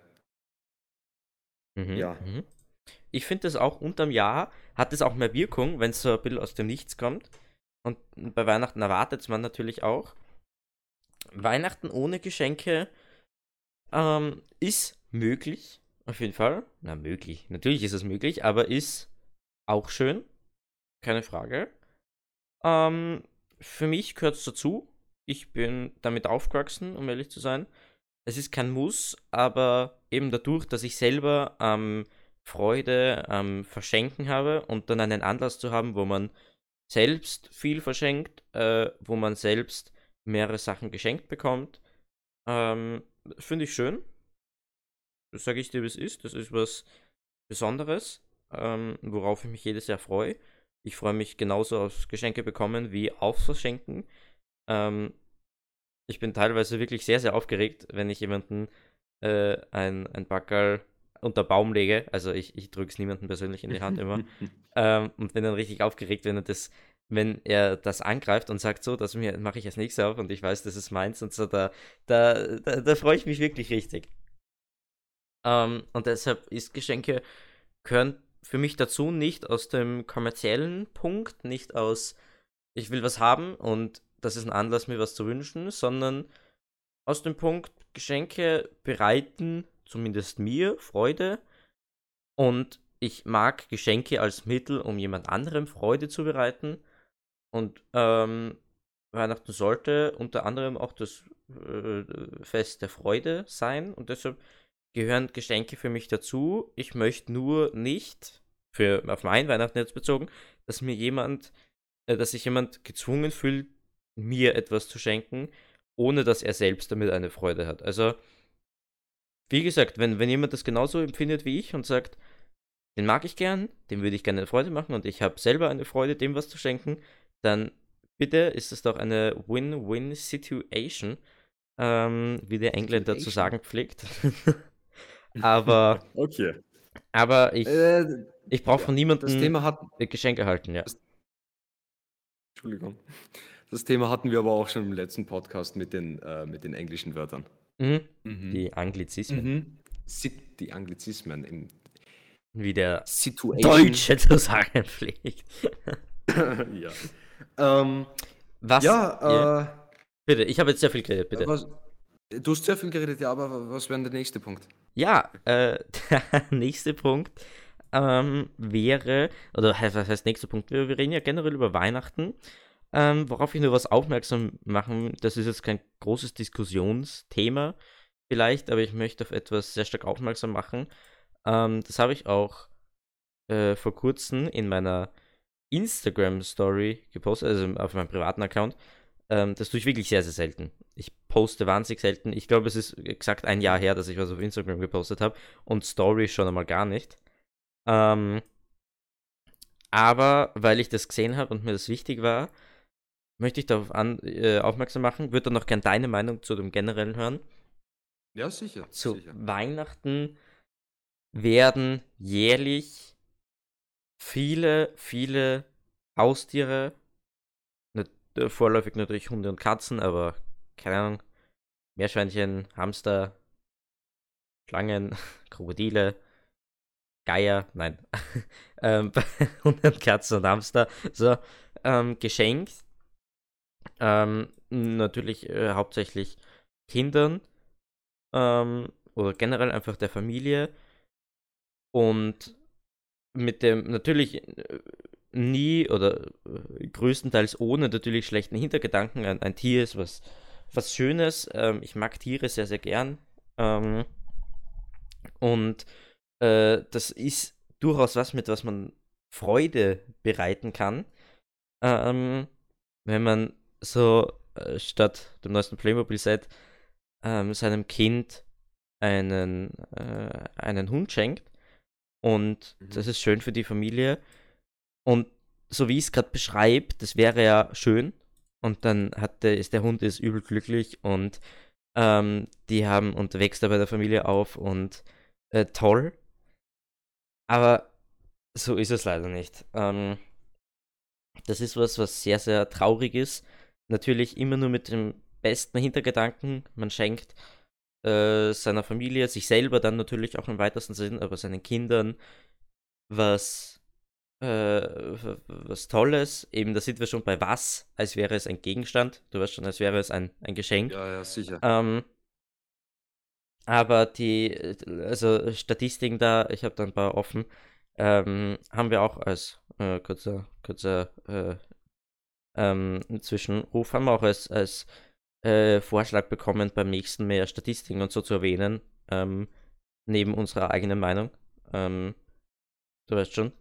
Mhm. Ja. Mhm. Ich finde das auch unterm Jahr hat es auch mehr Wirkung, wenn es so ein bisschen aus dem Nichts kommt. und bei Weihnachten erwartet man natürlich auch. Weihnachten ohne Geschenke ähm, ist möglich, auf jeden Fall. Na, möglich. Natürlich ist es möglich, aber ist auch schön. Keine Frage. Ähm, für mich gehört es dazu. Ich bin damit aufgewachsen, um ehrlich zu sein. Es ist kein Muss, aber eben dadurch, dass ich selber ähm, Freude am Verschenken habe und dann einen Anlass zu haben, wo man selbst viel verschenkt, äh, wo man selbst mehrere Sachen geschenkt bekommt, ähm, finde ich schön. Das sage ich dir, wie es ist. Das ist was Besonderes, ähm, worauf ich mich jedes Jahr freue. Ich freue mich genauso aufs Geschenke bekommen wie aufs Verschenken. Ähm, ich bin teilweise wirklich sehr, sehr aufgeregt, wenn ich jemanden äh, ein, ein Backerl unter Baum lege. Also ich, ich drücke es niemandem persönlich in die Hand immer. ähm, und bin dann richtig aufgeregt, wenn er das, wenn er das angreift und sagt, so, das mache ich als nächstes auf und ich weiß, das ist meins und so, da, da, da, da freue ich mich wirklich richtig. Ähm, und deshalb ist Geschenke gehören für mich dazu nicht aus dem kommerziellen Punkt, nicht aus ich will was haben und das ist ein Anlass, mir was zu wünschen, sondern aus dem Punkt, Geschenke bereiten zumindest mir Freude und ich mag Geschenke als Mittel, um jemand anderem Freude zu bereiten. Und ähm, Weihnachten sollte unter anderem auch das äh, Fest der Freude sein und deshalb gehören Geschenke für mich dazu. Ich möchte nur nicht, für auf mein Weihnachten jetzt bezogen, dass mir jemand, äh, dass sich jemand gezwungen fühlt, mir etwas zu schenken, ohne dass er selbst damit eine Freude hat. Also, wie gesagt, wenn, wenn jemand das genauso empfindet wie ich und sagt, den mag ich gern, dem würde ich gerne eine Freude machen und ich habe selber eine Freude, dem was zu schenken, dann bitte ist es doch eine Win-Win-Situation, ähm, wie der Engländer zu sagen pflegt. aber okay. Aber ich, äh, ich brauche von niemandem das Thema hat, Geschenk erhalten, ja. Das, Entschuldigung. Das Thema hatten wir aber auch schon im letzten Podcast mit den, äh, mit den englischen Wörtern. Mhm. Mhm. Die Anglizismen. Mhm. Die Anglizismen im wie der Situation. Deutsche zu sagen pflegt. ja. Ähm, was? Ja, äh, bitte, ich habe jetzt sehr viel geredet, bitte. Was, du hast sehr viel geredet, ja, aber was wäre der nächste Punkt? Ja, äh, der nächste Punkt ähm, wäre, oder was heißt nächster Punkt? Wir, wir reden ja generell über Weihnachten. Ähm, worauf ich nur was aufmerksam machen, das ist jetzt kein großes Diskussionsthema vielleicht, aber ich möchte auf etwas sehr stark aufmerksam machen. Ähm, das habe ich auch äh, vor kurzem in meiner Instagram-Story gepostet, also auf meinem privaten Account. Ähm, das tue ich wirklich sehr, sehr selten. Ich poste wahnsinnig selten. Ich glaube, es ist exakt ein Jahr her, dass ich was auf Instagram gepostet habe und Story schon einmal gar nicht. Ähm, aber weil ich das gesehen habe und mir das wichtig war, möchte ich darauf an, äh, aufmerksam machen. Würde dann noch gerne deine Meinung zu dem generellen hören. Ja, sicher. Zu sicher. Weihnachten werden jährlich viele, viele Haustiere, nicht, äh, vorläufig natürlich Hunde und Katzen, aber keine Ahnung, Meerschweinchen, Hamster, Schlangen, Krokodile, Geier, nein, ähm, Hunde und Katzen und Hamster, so, ähm, geschenkt. Ähm, natürlich äh, hauptsächlich Kindern ähm, oder generell einfach der Familie. Und mit dem natürlich äh, nie oder äh, größtenteils ohne natürlich schlechten Hintergedanken. Ein, ein Tier ist was, was Schönes. Ähm, ich mag Tiere sehr, sehr gern. Ähm, und äh, das ist durchaus was, mit was man Freude bereiten kann. Ähm, wenn man so äh, statt dem neuesten Playmobil-Set ähm, seinem Kind einen, äh, einen Hund schenkt und mhm. das ist schön für die Familie. Und so wie ich es gerade beschreibe, das wäre ja schön. Und dann hat der, ist der Hund ist übel glücklich und ähm, die haben und wächst er bei der Familie auf und äh, toll. Aber so ist es leider nicht. Ähm, das ist was, was sehr, sehr traurig ist. Natürlich immer nur mit dem besten Hintergedanken. Man schenkt äh, seiner Familie, sich selber dann natürlich auch im weitesten Sinn, aber seinen Kindern was was Tolles. Eben, da sind wir schon bei was, als wäre es ein Gegenstand. Du weißt schon, als wäre es ein, ein Geschenk. Ja, ja, sicher. Ähm, aber die, also Statistiken da, ich habe da ein paar offen, ähm, haben wir auch als äh, kurzer, kurzer äh, ähm, Zwischenruf, haben wir auch als, als äh, Vorschlag bekommen, beim nächsten mehr Statistiken und so zu erwähnen, ähm, neben unserer eigenen Meinung. Ähm, du weißt schon.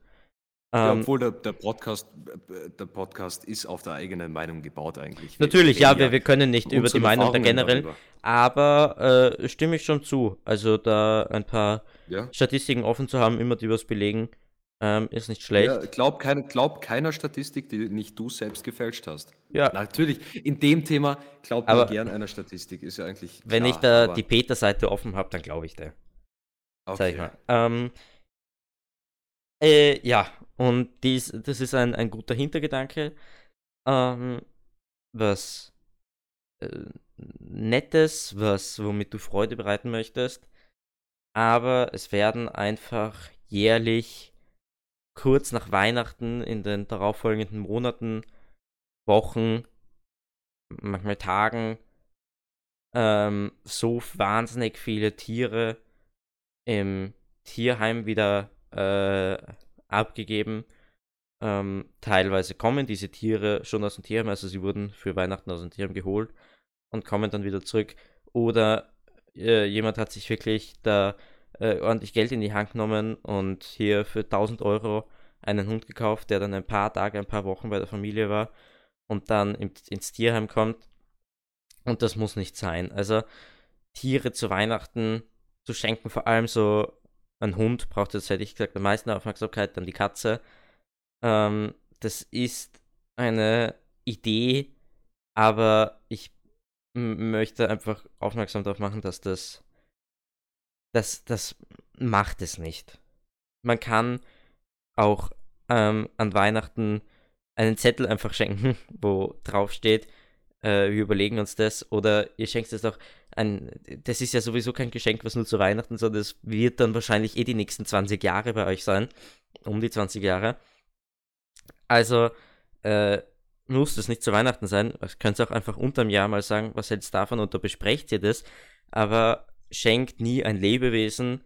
Ja, ähm, obwohl der, der, Podcast, der Podcast ist auf der eigenen Meinung gebaut eigentlich. Natürlich, ja, wir, wir können nicht über die Meinung der generell, darüber. aber äh, stimme ich schon zu. Also da ein paar ja. Statistiken offen zu haben, immer die was belegen, ähm, ist nicht schlecht. Ja, glaub, kein, glaub keiner Statistik, die nicht du selbst gefälscht hast. Ja. Natürlich, in dem Thema glaubt man gern einer Statistik, ist ja eigentlich. Klar, wenn ich da die Peter-Seite offen habe, dann glaube ich der. Okay. Sag ich mal. Ähm, äh, ja, und dies, das ist ein, ein guter Hintergedanke, ähm, was äh, Nettes, was, womit du Freude bereiten möchtest. Aber es werden einfach jährlich kurz nach Weihnachten in den darauffolgenden Monaten, Wochen, manchmal Tagen ähm, so wahnsinnig viele Tiere im Tierheim wieder äh, abgegeben. Ähm, teilweise kommen diese Tiere schon aus dem Tierheim, also sie wurden für Weihnachten aus dem Tierheim geholt und kommen dann wieder zurück. Oder äh, jemand hat sich wirklich da äh, ordentlich Geld in die Hand genommen und hier für 1000 Euro einen Hund gekauft, der dann ein paar Tage, ein paar Wochen bei der Familie war und dann im, ins Tierheim kommt. Und das muss nicht sein. Also Tiere zu Weihnachten zu schenken, vor allem so ein Hund braucht jetzt, hätte ich gesagt, am meisten Aufmerksamkeit, dann die Katze. Ähm, das ist eine Idee, aber ich möchte einfach aufmerksam darauf machen, dass das, das, das macht es nicht. Man kann auch ähm, an Weihnachten einen Zettel einfach schenken, wo drauf steht, äh, wir überlegen uns das, oder ihr schenkt es auch ein, das ist ja sowieso kein Geschenk, was nur zu Weihnachten, sondern es wird dann wahrscheinlich eh die nächsten 20 Jahre bei euch sein, um die 20 Jahre. Also, äh, muss das nicht zu Weihnachten sein. Das könnt ihr auch einfach unterm Jahr mal sagen, was hältst du davon und da besprecht ihr das. Aber schenkt nie ein Lebewesen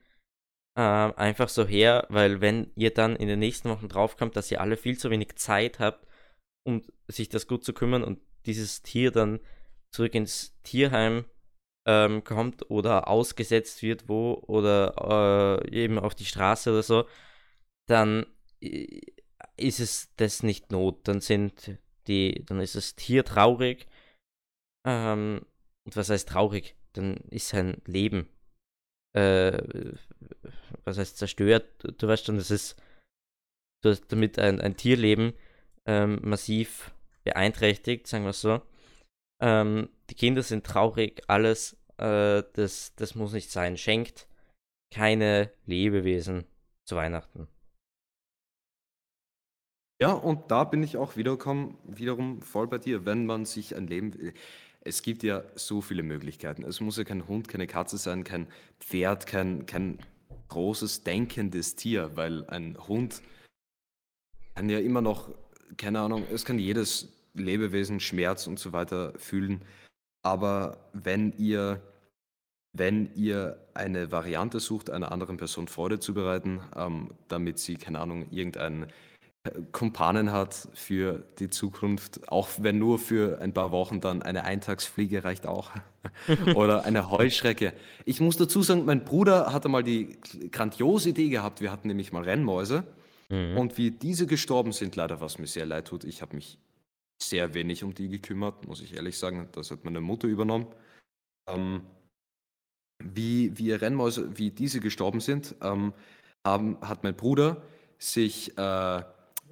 äh, einfach so her, weil wenn ihr dann in den nächsten Wochen draufkommt, dass ihr alle viel zu wenig Zeit habt, um sich das gut zu kümmern und dieses Tier dann zurück ins Tierheim ähm, kommt oder ausgesetzt wird wo oder äh, eben auf die Straße oder so, dann ist es das nicht not. Dann sind die, dann ist das Tier traurig. Ähm, und was heißt traurig? Dann ist sein Leben äh, was heißt zerstört. Du weißt schon, das ist du hast damit ein, ein Tierleben ähm, massiv beeinträchtigt, sagen wir so. Ähm, die Kinder sind traurig, alles, äh, das, das muss nicht sein. Schenkt keine Lebewesen zu Weihnachten. Ja, und da bin ich auch wiederum, wiederum voll bei dir, wenn man sich ein Leben. Es gibt ja so viele Möglichkeiten. Es muss ja kein Hund, keine Katze sein, kein Pferd, kein, kein großes denkendes Tier, weil ein Hund kann ja immer noch, keine Ahnung, es kann jedes Lebewesen Schmerz und so weiter fühlen. Aber wenn ihr, wenn ihr eine Variante sucht, einer anderen Person Freude zu bereiten, ähm, damit sie, keine Ahnung, irgendein äh, Kumpanen hat für die Zukunft, auch wenn nur für ein paar Wochen dann eine Eintagsfliege reicht auch. Oder eine Heuschrecke. Ich muss dazu sagen, mein Bruder hatte mal die grandiose Idee gehabt, wir hatten nämlich mal Rennmäuse. Mhm. Und wie diese gestorben sind, leider was mir sehr leid tut, ich habe mich sehr wenig um die gekümmert, muss ich ehrlich sagen. Das hat meine Mutter übernommen. Ähm, wie, wie Rennmäuse, wie diese gestorben sind, ähm, haben, hat mein Bruder sich äh,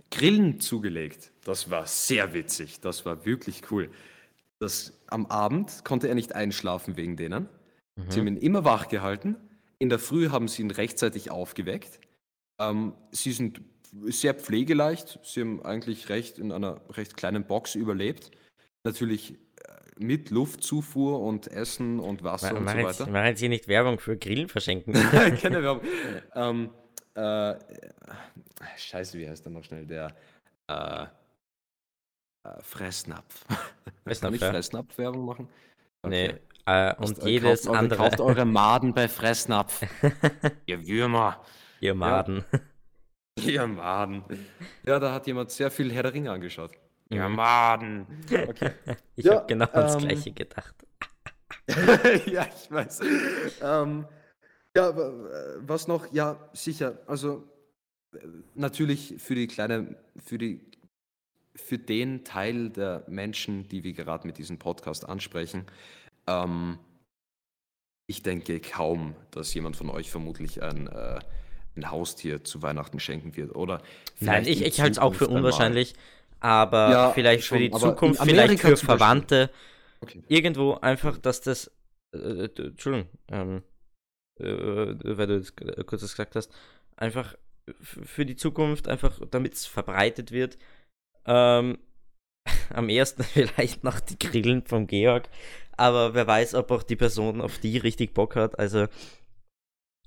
Grillen zugelegt. Das war sehr witzig. Das war wirklich cool. Das, am Abend konnte er nicht einschlafen wegen denen. Mhm. Sie haben ihn immer wach gehalten. In der Früh haben sie ihn rechtzeitig aufgeweckt. Ähm, sie sind sehr pflegeleicht. Sie haben eigentlich recht in einer recht kleinen Box überlebt. Natürlich äh, mit Luftzufuhr und Essen und Wasser mach, und so weiter. Machen Sie nicht Werbung für Grillen verschenken? Keine Werbung. Ähm, äh, scheiße, wie heißt der noch schnell? Der äh, äh, Fressnapf. Fressnapf, Kann ich ja. Fressnapf-Werbung machen? Nee. Äh, und äh, jedes kauft andere. Kauft eure Maden bei Fressnapf. Ihr Würmer. Ihr Maden. Ihr Maden. Ja, da hat jemand sehr viel Herr der Ringe angeschaut. Mhm. Maden. Okay. Ich Ja, habe genau das ähm, gleiche gedacht. ja, ich weiß. Ähm, ja, aber, was noch? Ja, sicher. Also äh, natürlich für die kleine, für die, für den Teil der Menschen, die wir gerade mit diesem Podcast ansprechen. Ähm, ich denke kaum, dass jemand von euch vermutlich ein, äh, ein Haustier zu Weihnachten schenken wird, oder? Nein, ich, ich halte es auch für unwahrscheinlich, aber Ja, vielleicht für schon, die aber in Zukunft, vielleicht für. Verwandte, Okay. irgendwo einfach, dass das, äh, äh, Entschuldigung, ähm, äh, weil du jetzt g- kurz das gesagt hast, einfach für die Zukunft, einfach damit es verbreitet wird, ähm, am ersten vielleicht noch die Grillen vom Georg, aber wer weiß, ob auch die Person auf die richtig Bock hat, also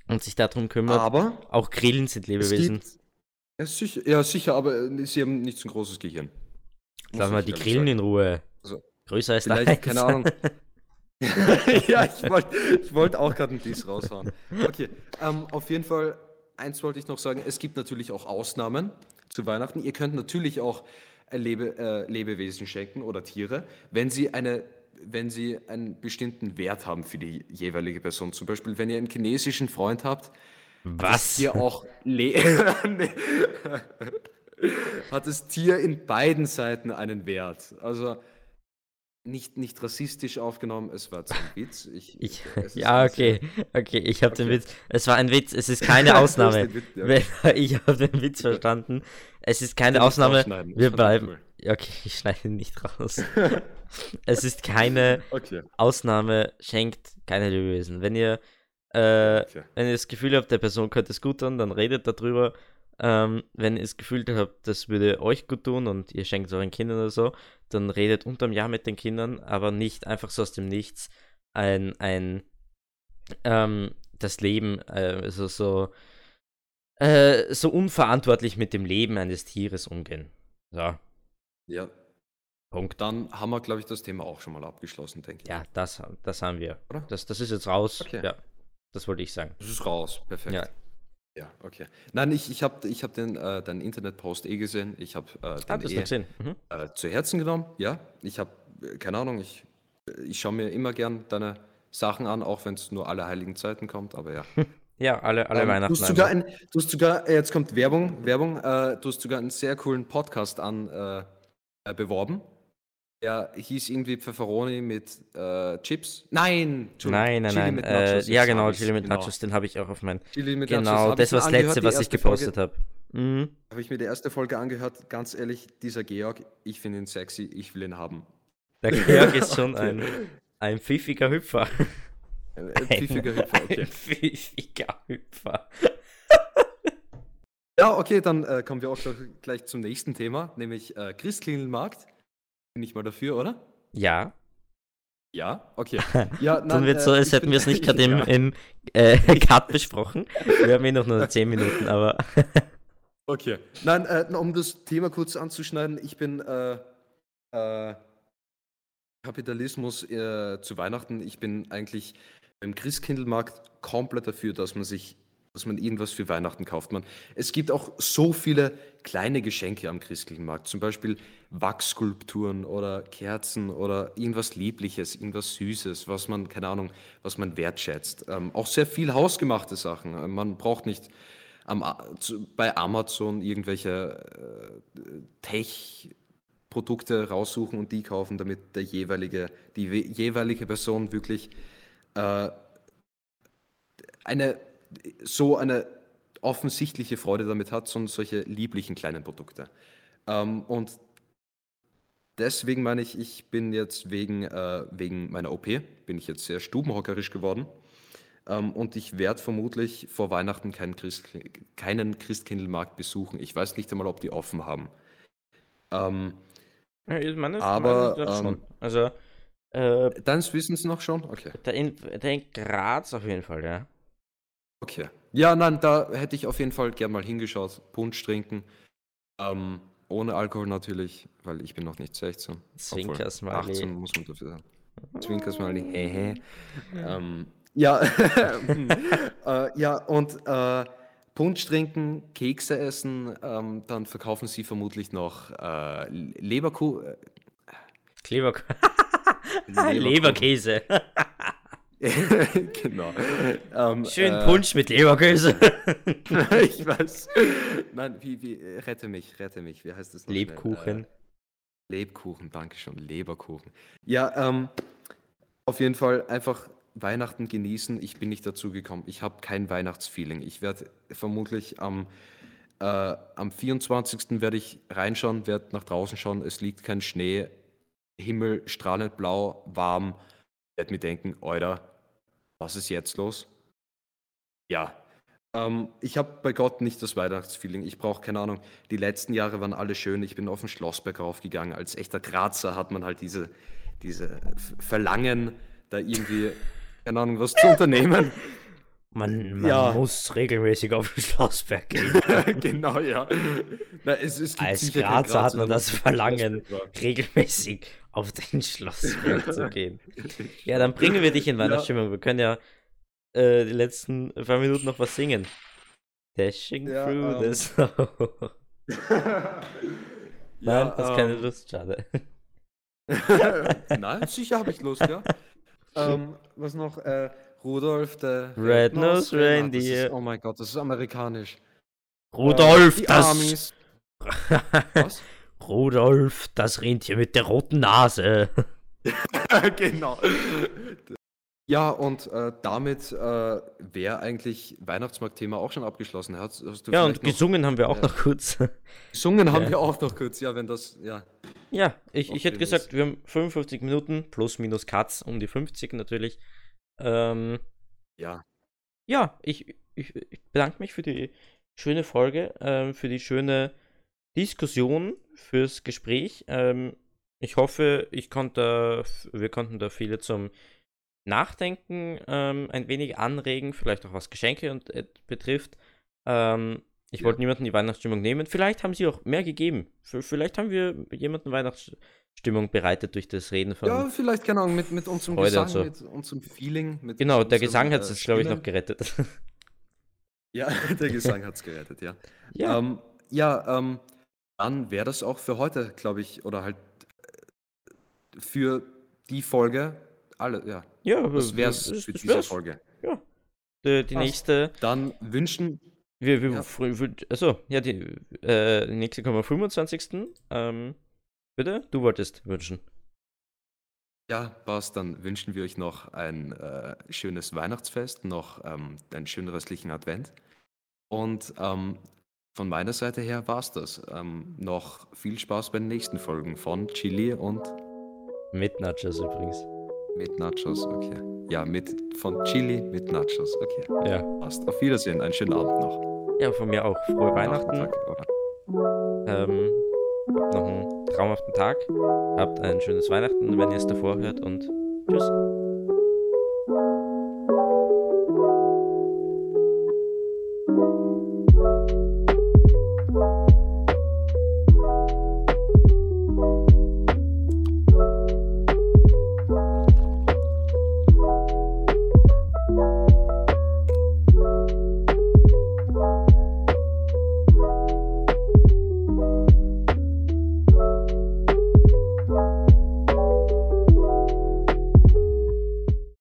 und sich darum kümmert. Aber auch Grillen sind es Lebewesen. gibt, ja, sicher, ja, sicher, aber äh, sie haben nicht so ein großes Gehirn. Lass mal die Grillen sagen. in Ruhe. Also, Größer als deins. keine Ahnung. ja, ich wollte wollt auch gerade einen Diss raushauen. Okay, ähm, auf jeden Fall, eins wollte ich noch sagen, es gibt natürlich auch Ausnahmen zu Weihnachten. Ihr könnt natürlich auch äh, Lebe, äh, Lebewesen schenken oder Tiere, wenn sie eine wenn sie einen bestimmten Wert haben für die jeweilige Person. Zum Beispiel, wenn ihr einen chinesischen Freund habt, Was? Tier auch Nee. hat das Tier in beiden Seiten einen Wert. Also nicht, nicht rassistisch aufgenommen, es war zum Witz. Ich, Ich, ja, ein okay, okay, ich habe den Okay. Witz. Es war ein Witz, es ist keine Ausnahme. den Witz, ja. Ich habe den Witz verstanden. Es ist keine Den Ausnahme. Wir bleiben. Okay, ich schneide ihn nicht raus. es ist keine Okay, Ausnahme, schenkt keine Lebewesen. Wenn ihr, äh, okay. wenn ihr das Gefühl habt, der Person könnte es gut tun, dann redet darüber. Ähm, wenn ihr das Gefühl habt, das würde euch gut tun und ihr schenkt es euren Kindern oder so, dann redet unterm Jahr mit den Kindern, aber nicht einfach so aus dem Nichts ein, ein ähm, das Leben, äh, also so, äh, so unverantwortlich mit dem Leben eines Tieres umgehen. So, Ja, Punkt. dann haben wir, glaube ich, das Thema auch schon mal abgeschlossen, denke ich. Ja, das, das haben wir. Oder? Das, das ist jetzt raus. Okay. Ja, das wollte ich sagen. Das ist raus, perfekt. Ja. Ja, okay. Nein, ich, ich habe ich hab den, äh, deinen Internetpost eh gesehen. Ich habe äh, Ah, den hast eh gesehen. Mhm. äh, zu Herzen genommen. Ja, ich habe, äh, keine Ahnung, ich, äh, ich schaue mir immer gern deine Sachen an, auch wenn es nur alle heiligen Zeiten kommt, aber ja. Ja, alle, alle Ähm, Weihnachten. Du hast sogar, ein, du hast sogar, äh, jetzt kommt Werbung, Werbung, äh, du hast sogar einen sehr coolen Podcast an äh, äh, beworben. Der hieß irgendwie Pfefferoni mit äh, Chips. Nein, Nein, nein, Chili nein. mit Äh, Nachos, ja, jetzt genau, Chili mit genau. Nachos, den habe ich auch auf mein. Chili mit Nachos. Genau, Hab das war das letzte, was ich gepostet habe. Mhm. Habe ich mir die erste Folge angehört. Ganz ehrlich, dieser Georg, ich finde ihn sexy, ich will ihn haben. Der Georg ist schon ein, ein pfiffiger Hüpfer. Ein, ein pfiffiger Hüpfer, okay. Ein pfiffiger Hüpfer. Ja, okay, dann äh, kommen wir auch gleich, gleich zum nächsten Thema, nämlich äh, Christkindlmarkt. Bin ich mal dafür, oder? Ja, Ja, okay. Ja, dann nein, wird so, äh, als ich hätten wir es nicht gerade im, im äh, Cut besprochen. Wir haben eh noch nur 10 Minuten, aber. Okay. Nein, äh, um das Thema kurz anzuschneiden, ich bin äh, äh, Kapitalismus äh, zu Weihnachten. Ich bin eigentlich beim Christkindlmarkt komplett dafür, dass man sich, dass man irgendwas für Weihnachten kauft. Man, es gibt auch so viele kleine Geschenke am Christkindlmarkt, zum Beispiel Wachsskulpturen oder Kerzen oder irgendwas Liebliches, irgendwas Süßes, was man, keine Ahnung, was man wertschätzt. Ähm, auch sehr viel hausgemachte Sachen. Äh, Man braucht nicht am, bei Amazon irgendwelche äh, Tech-Produkte raussuchen und die kaufen, damit der jeweilige, die we- jeweilige Person wirklich äh, eine so eine offensichtliche Freude damit hat, sondern solche lieblichen kleinen Produkte. Ähm, und deswegen meine ich, ich bin jetzt wegen, äh, wegen meiner OP, bin ich jetzt sehr stubenhockerisch geworden. Ähm, und ich werde vermutlich vor Weihnachten keinen, Christ, keinen Christkindlmarkt besuchen. Ich weiß nicht einmal, ob die offen haben. Ähm, Ja, ich meine, Aber, meine, das ähm, schon. Also, äh, deines Wissens noch schon? Okay. der in, der in Graz auf jeden Fall, ja. Okay, Ja, nein, da hätte ich auf jeden Fall gern mal hingeschaut. Punsch trinken. Ähm, ohne Alkohol natürlich, weil ich bin noch nicht 16. Zwinker-Smiley. 18 muss man dafür sagen. Zwinker-Smiley, hehe. Ähm, ja, äh, ja, und äh, Punsch trinken, Kekse essen, ähm, dann verkaufen sie vermutlich noch äh, Leberkuh. äh, Leber Leberkuchen. Leberkäse. genau. Ähm, Schön äh, Punsch mit Leberkäse. ich weiß. Nein, wie, wie, rette mich, rette mich. Wie heißt das noch? Lebkuchen. Äh, Lebkuchen, danke schon. Leberkuchen. Ja, ähm, auf jeden Fall einfach Weihnachten genießen. Ich bin nicht dazu gekommen. Ich habe kein Weihnachtsfeeling. Ich werde vermutlich am, äh, am 24. werde ich reinschauen, werde nach draußen schauen. Es liegt kein Schnee. Himmel strahlend blau, warm. Werde mir denken, Alter, was ist jetzt los? Ja. Ähm, ich habe bei Gott nicht das Weihnachtsfeeling. Ich brauche keine Ahnung. Die letzten Jahre waren alle schön. Ich bin auf den Schlossberg raufgegangen. Als echter Grazer hat man halt diese, diese Verlangen, da irgendwie, keine Ahnung, was zu unternehmen. Man, man Ja. muss regelmäßig auf den Schlossberg gehen. genau, ja. Na, es, es Als Grazer hat man das Verlangen, regelmäßig auf den Schlossberg zu gehen. Ja, dann bringen wir dich in Weihnachtsstimmung. Wir können ja äh, die letzten paar Minuten noch was singen. Dashing Ja, through ähm. the snow. Nein, Ja, hast keine ähm, Lust, schade. Nein, sicher habe ich Lust, ja. ähm, was noch? Äh, Rudolf, der Reinhard, das Reindeer. Ist, oh mein Gott, das ist amerikanisch. Rudolf, äh, das. Amis. Was? Rudolf, das Rentier mit der roten Nase. genau. Ja, und äh, damit äh, wäre eigentlich Weihnachtsmarktthema auch schon abgeschlossen. Hast, hast du Ja, und vielleicht noch, gesungen haben wir auch Ja. noch kurz. gesungen haben Ja. wir auch noch kurz, ja, wenn das, ja. Ja, ich, ich hätte gesagt, wir haben 55 Minuten, plus minus Cuts, um die 50 natürlich. Ähm, Ja, ja, ich, ich, ich bedanke mich für die schöne Folge, ähm, für die schöne Diskussion, fürs Gespräch. Ähm, ich hoffe, ich konnte, wir konnten da viele zum Nachdenken ähm, ein wenig anregen, vielleicht auch was Geschenke und, äh, betrifft. Ähm, ich Ja. wollte niemanden die Weihnachtsstimmung nehmen. Vielleicht haben sie auch mehr gegeben. Vielleicht haben wir jemanden Weihnachtsstimmung bereitet durch das Reden von. ja vielleicht, keine Ahnung, mit, mit unserem Freude und Gesang, so. mit unserem Feeling. Mit genau, der unserem, Gesang hat äh, es, glaube ich, noch gerettet. Ja, der Gesang hat es gerettet, ja. ja, Ähm, ja, ähm, dann wäre das auch für heute, glaube ich, oder halt äh, für die Folge. Alle, ja. ja, Das wäre es für das diese wär's. Folge. Ja. Die, die Passt. nächste, Dann wünschen, wir, wir, Ja. achso, ja, die, äh, die nächste kommen am 25. Ähm, bitte? Du wolltest wünschen. ja, passt, dann wünschen wir euch noch ein äh, schönes Weihnachtsfest, noch ähm, einen schönen restlichen Advent. Und ähm, von meiner Seite her war es das. Ähm, noch viel Spaß bei den nächsten Folgen von Chili und Mit Nachos übrigens. mit Nachos, okay. Ja, mit von Chili mit Nachos, okay. Ja. Passt. Auf Wiedersehen, einen schönen Abend noch. Ja, von mir auch frohe Weihnachten. Nachmittag, oder? Ähm, noch einen traumhaften Tag. Habt ein schönes Weihnachten, wenn ihr es davor hört und tschüss.